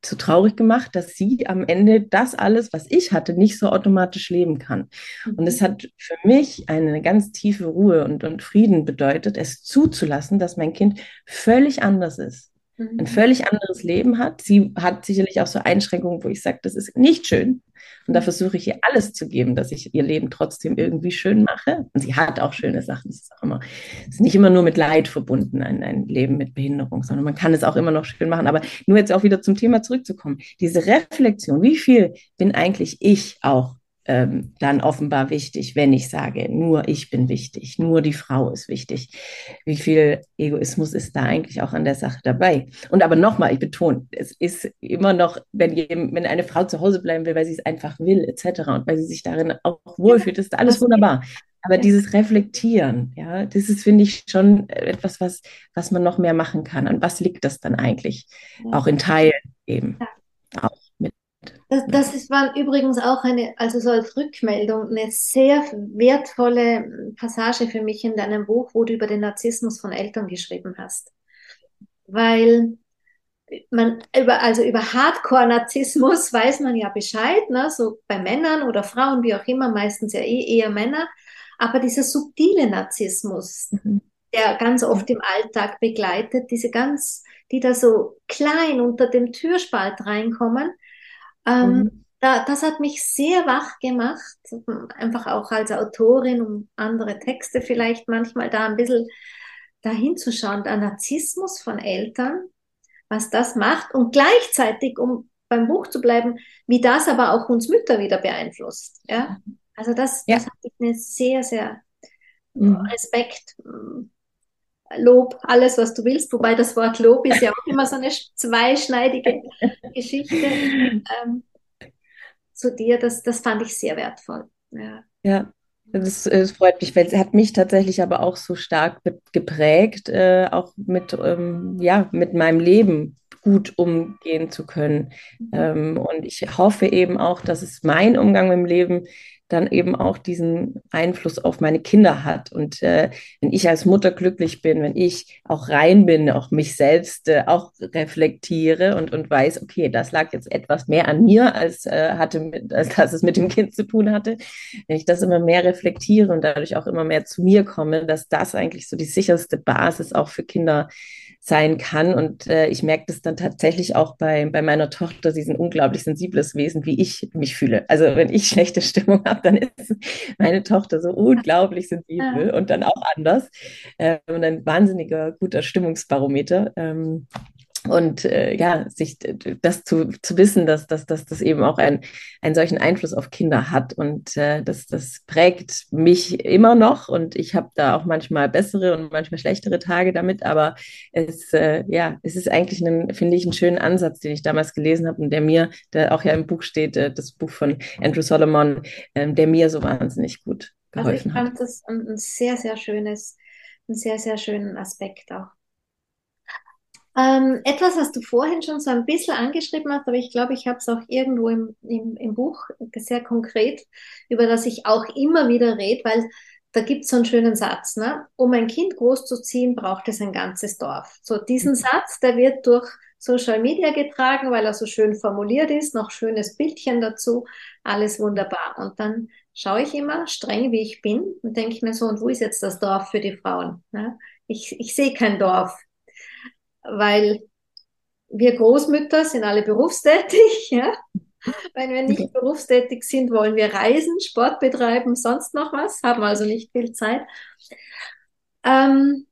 so traurig gemacht, dass sie am Ende das alles, was ich hatte, nicht so automatisch leben kann. Und es hat für mich eine ganz tiefe Ruhe und, und Frieden bedeutet, es zuzulassen, dass mein Kind völlig anders ist ein mhm. völlig anderes Leben hat. Sie hat sicherlich auch so Einschränkungen, wo ich sage, das ist nicht schön. Und da mhm. versuche ich ihr alles zu geben, dass ich ihr Leben trotzdem irgendwie schön mache. Und sie hat auch schöne Sachen. Es ist auch immer, ist nicht immer nur mit Leid verbunden, ein, ein Leben mit Behinderung, sondern man kann es auch immer noch schön machen. Aber nur jetzt auch wieder zum Thema zurückzukommen. Diese Reflexion, wie viel bin eigentlich ich auch ähm, dann offenbar wichtig, wenn ich sage, nur ich bin wichtig, nur die Frau ist wichtig. Wie viel Egoismus ist da eigentlich auch an der Sache dabei? Und aber nochmal, ich betone, es ist immer noch, wenn, wenn eine Frau zu Hause bleiben will, weil sie es einfach will, etc. und weil sie sich darin auch wohlfühlt, ist alles wunderbar. Aber dieses Reflektieren, ja, das ist, finde ich, schon etwas, was, was man noch mehr machen kann. An was liegt das dann eigentlich? Auch in Teilen eben. Auch. Das, das ist, war übrigens auch eine, also so als Rückmeldung, eine sehr wertvolle Passage für mich in deinem Buch, wo du über den Narzissmus von Eltern geschrieben hast. Weil man über, also über Hardcore-Narzissmus weiß man ja Bescheid, ne? so bei Männern oder Frauen, wie auch immer, meistens ja eh eher Männer. Aber dieser subtile Narzissmus, mhm. der ganz oft im Alltag begleitet, diese ganz, die da so klein unter dem Türspalt reinkommen, ähm, mhm. da, das hat mich sehr wach gemacht, einfach auch als Autorin, um andere Texte vielleicht manchmal da ein bisschen dahin zu schauen, der Narzissmus von Eltern, was das macht und gleichzeitig, um beim Buch zu bleiben, wie das aber auch uns Mütter wieder beeinflusst. Ja? Mhm. Also das, ja. das hat mich eine sehr, sehr mhm. Respekt, Lob, alles, was du willst. Wobei das Wort Lob ist ja auch immer so eine zweischneidige Geschichte ähm, zu dir. Das, das fand ich sehr wertvoll. Ja. ja. Das, das, freut mich, weil es hat mich tatsächlich aber auch so stark geprägt, äh, auch mit, ähm, ja, mit meinem Leben gut umgehen zu können. Mhm. Ähm, und ich hoffe eben auch, dass es mein Umgang mit dem Leben dann eben auch diesen Einfluss auf meine Kinder hat. Und äh, wenn ich als Mutter glücklich bin, wenn ich auch rein bin, auch mich selbst äh, auch reflektiere und, und weiß, okay, das lag jetzt etwas mehr an mir, als, äh, hatte mit, als dass es mit dem Kind zu tun hatte, wenn ich das immer mehr reflektiere und dadurch auch immer mehr zu mir komme, dass das eigentlich so die sicherste Basis auch für Kinder sein kann. Und äh, ich merke das dann tatsächlich auch bei, bei meiner Tochter. Sie ist ein unglaublich sensibles Wesen, wie ich mich fühle. Also wenn ich schlechte Stimmung habe, dann ist meine Tochter so unglaublich sensibel und dann auch anders. Äh, und ein wahnsinniger guter Stimmungsbarometer. Ähm, und äh, ja, sich das zu, zu wissen, dass, dass, dass das eben auch ein, einen solchen Einfluss auf Kinder hat. Und äh, das, das prägt mich immer noch. Und ich habe da auch manchmal bessere und manchmal schlechtere Tage damit. Aber es, äh, ja, es ist eigentlich, ein, finde ich, einen schönen Ansatz, den ich damals gelesen habe und der mir, der auch ja im Buch steht, äh, das Buch von Andrew Solomon, äh, der mir so wahnsinnig gut geholfen hat. Also ich fand hat. das ein, ein sehr, sehr schönes, einen sehr, sehr schönen Aspekt auch. Ähm, etwas, was du vorhin schon so ein bisschen angeschrieben hast, aber ich glaube, ich habe es auch irgendwo im, im, im Buch sehr konkret, über das ich auch immer wieder rede, weil da gibt es so einen schönen Satz, ne? um ein Kind großzuziehen, braucht es ein ganzes Dorf. So diesen mhm. Satz, der wird durch Social Media getragen, weil er so schön formuliert ist, noch schönes Bildchen dazu, alles wunderbar. Und dann schaue ich immer, streng wie ich bin, und denke mir so, und wo ist jetzt das Dorf für die Frauen? Ne? Ich, ich sehe kein Dorf weil wir Großmütter sind alle berufstätig, ja. Wenn wir nicht okay. berufstätig sind, wollen wir reisen, Sport betreiben, sonst noch was, haben also nicht viel Zeit. Ähm,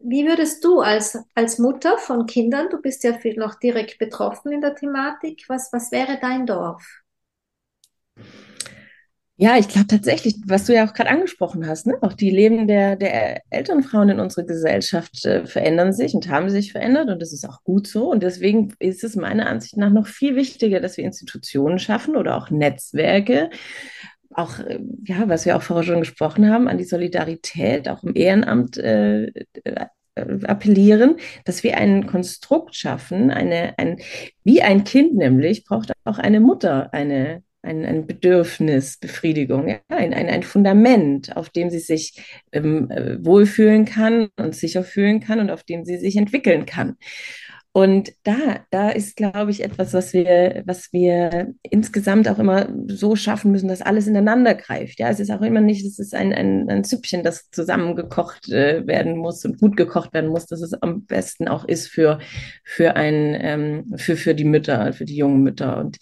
wie würdest du als, als Mutter von Kindern, du bist ja viel noch direkt betroffen in der Thematik, was, was wäre dein Dorf? Ja, ich glaube tatsächlich, was du ja auch gerade angesprochen hast, ne? auch die Leben der, der Elternfrauen in unserer Gesellschaft äh, verändern sich und haben sich verändert und das ist auch gut so. Und deswegen ist es meiner Ansicht nach noch viel wichtiger, dass wir Institutionen schaffen oder auch Netzwerke, auch, äh, ja, was wir auch vorher schon gesprochen haben, an die Solidarität, auch im Ehrenamt äh, äh appellieren, dass wir ein Konstrukt schaffen, eine, ein, wie ein Kind nämlich braucht auch eine Mutter eine ein, ein Bedürfnis, Befriedigung, ja, ein, ein, Fundament, auf dem sie sich ähm, äh, wohlfühlen kann und sicher fühlen kann und auf dem sie sich entwickeln kann. Und da, da ist, glaube ich, etwas, was wir, was wir insgesamt auch immer so schaffen müssen, dass alles ineinander greift. Ja, es ist auch immer nicht, es ist ein, ein, ein Süppchen, das zusammengekocht äh, werden muss und gut gekocht werden muss, dass es am besten auch ist für, für ein, ähm, für, für die Mütter, für die jungen Mütter. Und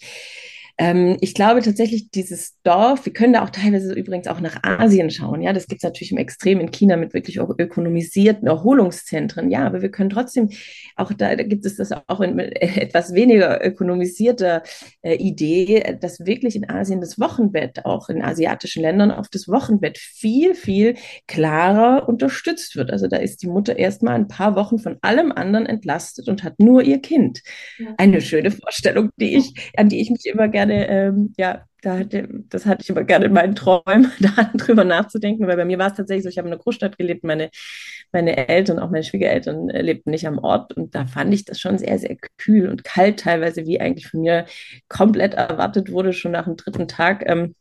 Ähm, ich glaube tatsächlich, dieses Dorf, wir können da auch teilweise übrigens auch nach Asien schauen. Ja, das gibt es natürlich im Extrem in China mit wirklich auch ökonomisierten Erholungszentren. Ja, aber wir können trotzdem, auch da, da gibt es das auch in etwas weniger ökonomisierter äh, Idee, dass wirklich in Asien das Wochenbett, auch in asiatischen Ländern, auf das Wochenbett viel, viel klarer unterstützt wird. Also da ist die Mutter erstmal ein paar Wochen von allem anderen entlastet und hat nur ihr Kind. Ja. Eine schöne Vorstellung, die ich, an die ich mich immer gerne gerne, ähm, ja, da hatte, das hatte ich immer gerne in meinen Träumen, da drüber nachzudenken, weil bei mir war es tatsächlich so, ich habe in einer Großstadt gelebt, meine, meine Eltern, auch meine Schwiegereltern äh, lebten nicht am Ort und da fand ich das schon sehr, sehr kühl und kalt teilweise, wie eigentlich von mir komplett erwartet wurde, schon nach dem dritten Tag. Ähm,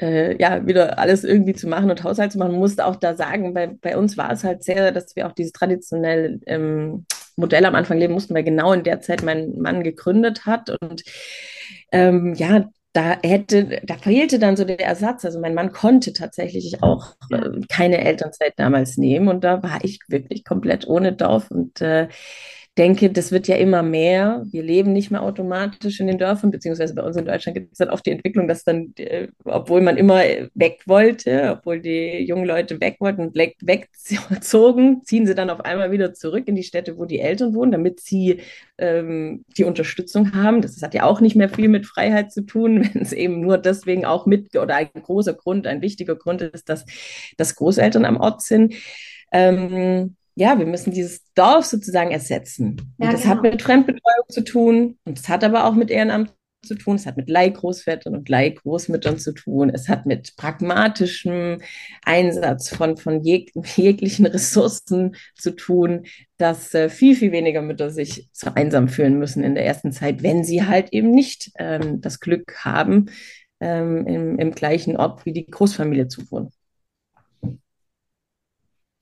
äh, ja, wieder alles irgendwie zu machen und Haushalt zu machen. Musste auch da sagen, bei, bei uns war es halt sehr, dass wir auch dieses traditionelle ähm, Modell am Anfang leben mussten, weil genau in der Zeit mein Mann gegründet hat. Und ähm, ja, da hätte, da fehlte dann so der Ersatz. Also mein Mann konnte tatsächlich auch äh, keine Elternzeit damals nehmen. Und da war ich wirklich komplett ohne Dorf. Und äh, denke, das wird ja immer mehr. Wir leben nicht mehr automatisch in den Dörfern, beziehungsweise bei uns in Deutschland gibt es dann oft die Entwicklung, dass dann, äh, obwohl man immer weg wollte, obwohl die jungen Leute weg wollten und wegzogen, ziehen sie dann auf einmal wieder zurück in die Städte, wo die Eltern wohnen, damit sie ähm, die Unterstützung haben. Das hat ja auch nicht mehr viel mit Freiheit zu tun, wenn es eben nur deswegen auch mit oder ein großer Grund, ein wichtiger Grund ist, dass, dass Großeltern am Ort sind. Ähm, ja, wir müssen dieses Dorf sozusagen ersetzen. Und ja, das genau. hat mit Fremdbetreuung zu tun und es hat aber auch mit Ehrenamt zu tun, es hat mit Leihgroßvätern und Leihgroßmüttern zu tun, es hat mit pragmatischem Einsatz von, von jeg jeglichen Ressourcen zu tun, dass äh, viel, viel weniger Mütter sich so einsam fühlen müssen in der ersten Zeit, wenn sie halt eben nicht ähm, das Glück haben, ähm, im, im gleichen Ort wie die Großfamilie zu wohnen.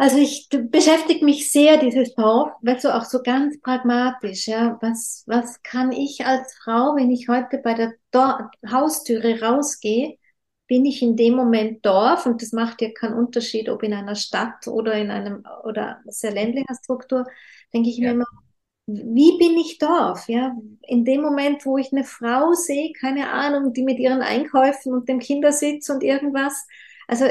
Also ich beschäftige mich sehr dieses Dorf, weil so auch so ganz pragmatisch, ja, was, was kann ich als Frau, wenn ich heute bei der Dor Haustüre rausgehe, bin ich in dem Moment Dorf und das macht ja keinen Unterschied, ob in einer Stadt oder in einem oder sehr ländlicher Struktur, denke ich ja. mir immer, wie bin ich Dorf? Ja, in dem Moment, wo ich eine Frau sehe, keine Ahnung, die mit ihren Einkäufen und dem Kindersitz und irgendwas, also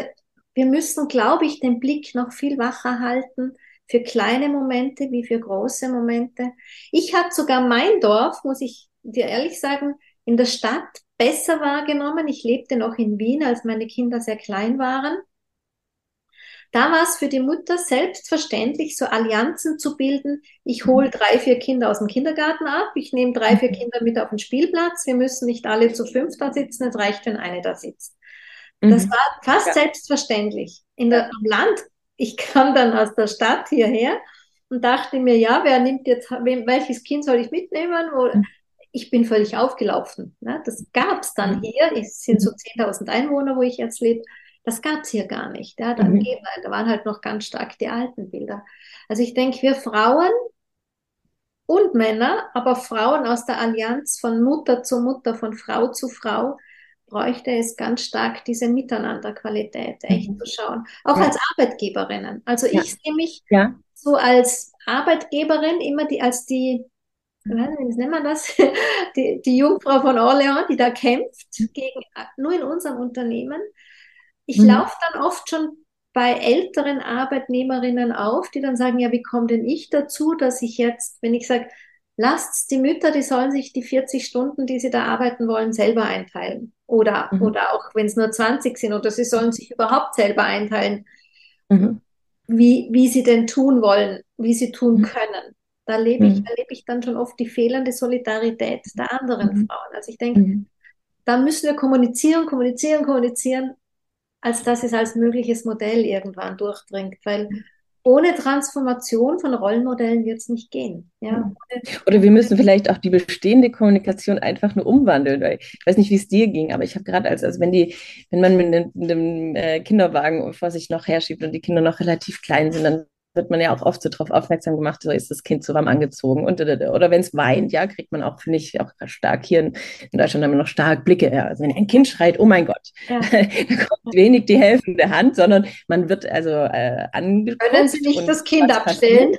wir müssen, glaube ich, den Blick noch viel wacher halten für kleine Momente wie für große Momente. Ich habe sogar mein Dorf, muss ich dir ehrlich sagen, in der Stadt besser wahrgenommen. Ich lebte noch in Wien, als meine Kinder sehr klein waren. Da war es für die Mutter selbstverständlich, so Allianzen zu bilden. Ich hole drei, vier Kinder aus dem Kindergarten ab, ich nehme drei, vier Kinder mit auf den Spielplatz. Wir müssen nicht alle zu fünf da sitzen, es reicht, wenn eine da sitzt. Das mhm. war fast ja. selbstverständlich. In der, am Land, ich kam dann aus der Stadt hierher und dachte mir, ja, wer nimmt jetzt, welches Kind soll ich mitnehmen? Mhm. Ich bin völlig aufgelaufen. Ne? Das gab es dann mhm. hier. Es sind so 10.000 Einwohner, wo ich jetzt lebe. Das gab es hier gar nicht. Ja? Dann mhm. Da waren halt noch ganz stark die alten Bilder. Also ich denke, wir Frauen und Männer, aber Frauen aus der Allianz von Mutter zu Mutter, von Frau zu Frau, bräuchte es ganz stark diese Miteinanderqualität, echt mhm. zu schauen. Auch ja. als Arbeitgeberinnen. Also ja. ich sehe mich ja. so als Arbeitgeberin immer die, als die, wie nennt man das? Die, die Jungfrau von Orleans, die da kämpft gegen, nur in unserem Unternehmen. Ich mhm. laufe dann oft schon bei älteren Arbeitnehmerinnen auf, die dann sagen, ja, wie komme denn ich dazu, dass ich jetzt, wenn ich sage, lasst die Mütter, die sollen sich die 40 Stunden, die sie da arbeiten wollen, selber einteilen. Oder, mhm. oder auch wenn es nur 20 sind, oder sie sollen sich überhaupt selber einteilen, mhm. wie, wie sie denn tun wollen, wie sie tun mhm. können. Da lebe ich, mhm. erlebe ich dann schon oft die fehlende Solidarität der anderen mhm. Frauen. Also ich denke, mhm. da müssen wir kommunizieren, kommunizieren, kommunizieren, als dass es als mögliches Modell irgendwann durchdringt. Weil ohne Transformation von Rollenmodellen wird es nicht gehen. Ja? Oder wir müssen vielleicht auch die bestehende Kommunikation einfach nur umwandeln. Weil ich weiß nicht, wie es dir ging, aber ich habe gerade als, also wenn die, wenn man mit einem, mit einem äh, Kinderwagen vor sich noch herschiebt und die Kinder noch relativ klein sind, dann wird man ja auch oft so darauf aufmerksam gemacht, so ist das Kind zu warm angezogen und oder wenn es weint, ja, kriegt man auch, finde ich, auch stark hier in, in, Deutschland haben wir noch stark Blicke. Ja. Also wenn ein Kind schreit, oh mein Gott, ja. da kommt wenig die helfende Hand, sondern man wird also äh, angeguckt. Können Sie nicht das Kind abstellen?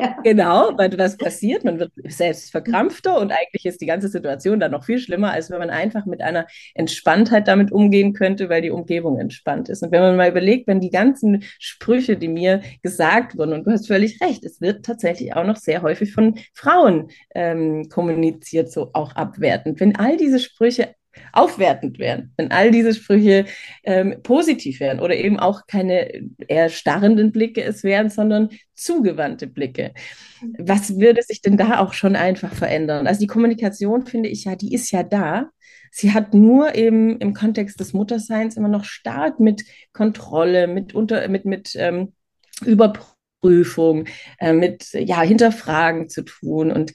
Genau, weil was passiert, man wird selbst verkrampfter und eigentlich ist die ganze Situation dann noch viel schlimmer, als wenn man einfach mit einer Entspanntheit damit umgehen könnte, weil die Umgebung entspannt ist. Und wenn man mal überlegt, wenn die ganzen Sprüche, die mir gesagt wurden, und du hast völlig recht, es wird tatsächlich auch noch sehr häufig von Frauen ähm, kommuniziert, so auch abwertend. Wenn all diese Sprüche aufwertend wären, wenn all diese Sprüche ähm, positiv wären oder eben auch keine eher starrenden Blicke es wären, sondern zugewandte Blicke. Was würde sich denn da auch schon einfach verändern? Also die Kommunikation, finde ich ja, die ist ja da. Sie hat nur eben im Kontext des Mutterseins immer noch stark mit Kontrolle, mit, unter, mit, mit ähm, Überprüfung Prüfung, äh, mit ja, Hinterfragen zu tun. Und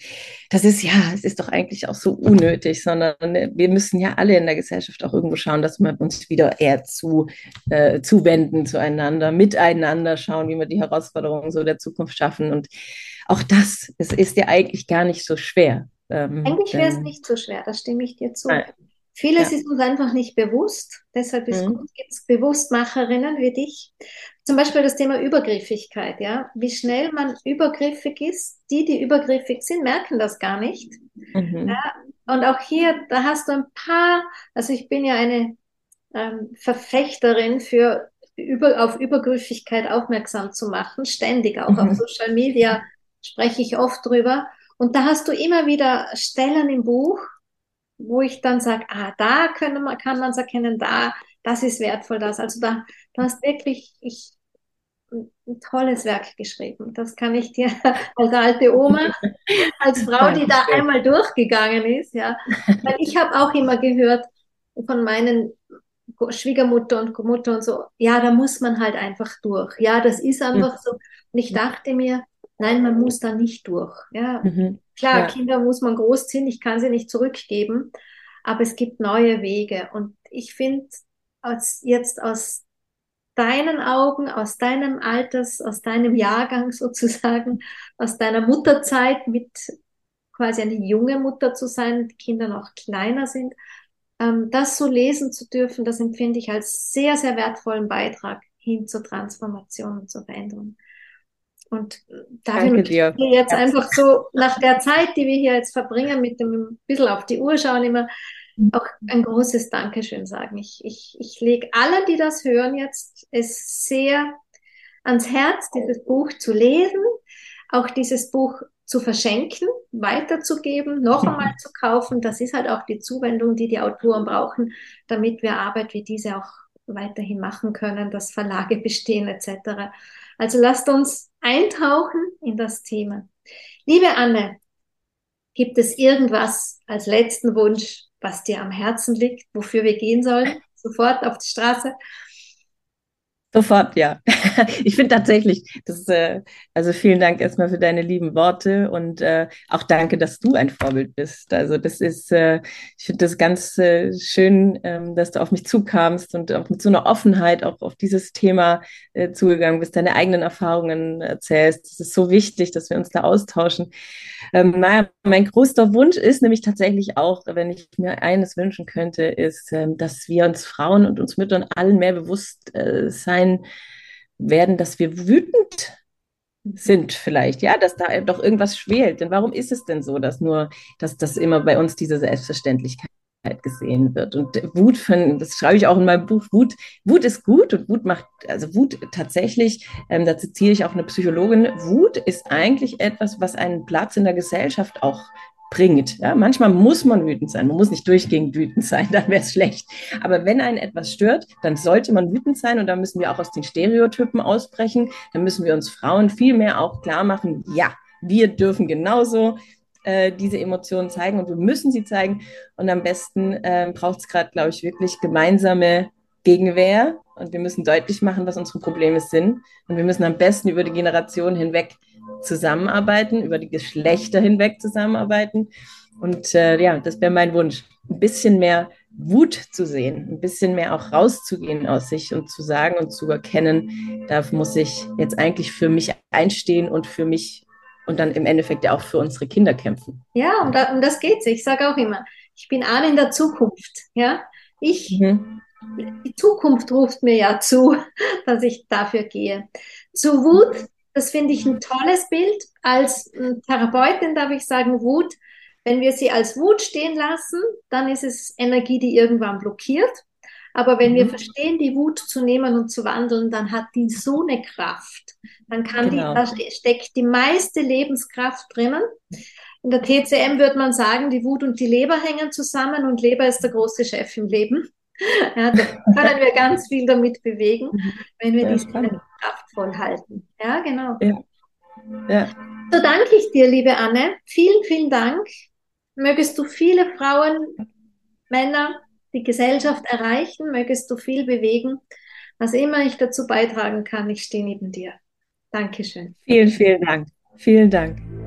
das ist ja, es ist doch eigentlich auch so unnötig, sondern wir müssen ja alle in der Gesellschaft auch irgendwo schauen, dass wir uns wieder eher zu, äh, zuwenden zueinander, miteinander schauen, wie wir die Herausforderungen so der Zukunft schaffen. Und auch das, es ist ja eigentlich gar nicht so schwer. Ähm, eigentlich wäre es nicht so schwer, da stimme ich dir zu. Nein. Vieles ja. ist uns einfach nicht bewusst. Deshalb ist mhm. gibt es Bewusstmacherinnen wie dich. Zum Beispiel das Thema Übergriffigkeit, ja. Wie schnell man übergriffig ist. Die, die übergriffig sind, merken das gar nicht. Mhm. Ja? Und auch hier, da hast du ein paar, also ich bin ja eine ähm, Verfechterin für über, auf Übergriffigkeit aufmerksam zu machen, ständig auch mhm. auf Social Media spreche ich oft drüber. Und da hast du immer wieder Stellen im Buch, wo ich dann sage, ah, da können man, kann man es erkennen, da, das ist wertvoll, das. Also da, du hast wirklich ich, ein tolles Werk geschrieben. Das kann ich dir als alte Oma, als Frau, die da einmal durchgegangen ist, ja. Weil ich habe auch immer gehört von meinen Schwiegermutter und Mutter und so, ja, da muss man halt einfach durch. Ja, das ist einfach mhm. so. Und ich dachte mir, nein, man muss da nicht durch. Ja, mhm. Klar, ja. Kinder muss man großziehen, ich kann sie nicht zurückgeben, aber es gibt neue Wege. Und ich finde, als jetzt aus deinen Augen, aus deinem Alters, aus deinem Jahrgang sozusagen, aus deiner Mutterzeit mit quasi eine junge Mutter zu sein, die Kinder noch kleiner sind, ähm, das so lesen zu dürfen, das empfinde ich als sehr, sehr wertvollen Beitrag hin zur Transformation und zur Veränderung. Und möchte ich jetzt einfach so nach der Zeit, die wir hier jetzt verbringen, mit dem ein bisschen auf die Uhr schauen, immer auch ein großes Dankeschön sagen. Ich, ich, ich lege allen, die das hören, jetzt es sehr ans Herz, dieses Buch zu lesen, auch dieses Buch zu verschenken, weiterzugeben, noch einmal zu kaufen. Das ist halt auch die Zuwendung, die die Autoren brauchen, damit wir Arbeit wie diese auch weiterhin machen können, dass Verlage bestehen etc. Also lasst uns eintauchen in das Thema. Liebe Anne, gibt es irgendwas als letzten Wunsch, was dir am Herzen liegt, wofür wir gehen sollen? Sofort auf die Straße. Sofort, ja. Ich finde tatsächlich, das, äh, also vielen Dank erstmal für deine lieben Worte und äh, auch danke, dass du ein Vorbild bist. Also das ist, äh, ich finde das ganz äh, schön, ähm, dass du auf mich zukamst und auch mit so einer Offenheit auch auf dieses Thema zugegangen bist, deine eigenen Erfahrungen erzählst. Es ist so wichtig, dass wir uns da austauschen. Ähm, mein größter Wunsch ist nämlich tatsächlich auch, wenn ich mir eines wünschen könnte, ist, ähm, dass wir uns Frauen und uns Müttern allen mehr bewusst sein werden, dass wir wütend sind vielleicht, ja, dass da doch irgendwas schwelt. Denn warum ist es denn so, dass nur, dass das immer bei uns diese Selbstverständlichkeit gesehen wird. Und Wut, das schreibe ich auch in meinem Buch, Wut, Wut ist gut und Wut macht, also Wut tatsächlich, ähm, da zitiere ich auch eine Psychologin, Wut ist eigentlich etwas, was einen Platz in der Gesellschaft auch bringt. Ja, manchmal muss man wütend sein. Man muss nicht durchgehend wütend sein, dann wäre es schlecht. Aber wenn einen etwas stört, dann sollte man wütend sein und da müssen wir auch aus den Stereotypen ausbrechen. Dann müssen wir uns Frauen viel mehr auch klar machen, ja, wir dürfen genauso äh, diese Emotionen zeigen und wir müssen sie zeigen. Und am besten äh, braucht es gerade, glaube ich, wirklich gemeinsame Gegenwehr und wir müssen deutlich machen, was unsere Probleme sind. Und wir müssen am besten über die Generationen hinweg zusammenarbeiten, über die Geschlechter hinweg zusammenarbeiten. Und äh, ja, das wäre mein Wunsch. Ein bisschen mehr Wut zu sehen, ein bisschen mehr auch rauszugehen aus sich und zu sagen und zu erkennen, da muss ich jetzt eigentlich für mich einstehen und für mich und dann im Endeffekt ja auch für unsere Kinder kämpfen. Ja, und, um das geht's. Ich sage auch immer, ich bin an in der Zukunft. Ja, ich, mhm. die Zukunft ruft mir ja zu, dass ich dafür gehe. Zu Wut Das finde ich ein tolles Bild. Als Therapeutin darf ich sagen, Wut, wenn wir sie als Wut stehen lassen, dann ist es Energie, die irgendwann blockiert. Aber wenn mhm. wir verstehen, die Wut zu nehmen und zu wandeln, dann hat die so eine Kraft. Dann kann genau. die, da steckt die meiste Lebenskraft drinnen. In der TCM würde man sagen, die Wut und die Leber hängen zusammen und Leber ist der große Chef im Leben. Ja, da können wir ganz viel damit bewegen, mhm. wenn wir diese kraftvoll halten. Ja, genau. Ja. Ja. So danke ich dir, liebe Anne. Vielen, vielen Dank. Mögest du viele Frauen, Männer, die Gesellschaft erreichen, mögest du viel bewegen. Was immer ich dazu beitragen kann, ich stehe neben dir. Dankeschön. Vielen, vielen Dank. Vielen Dank.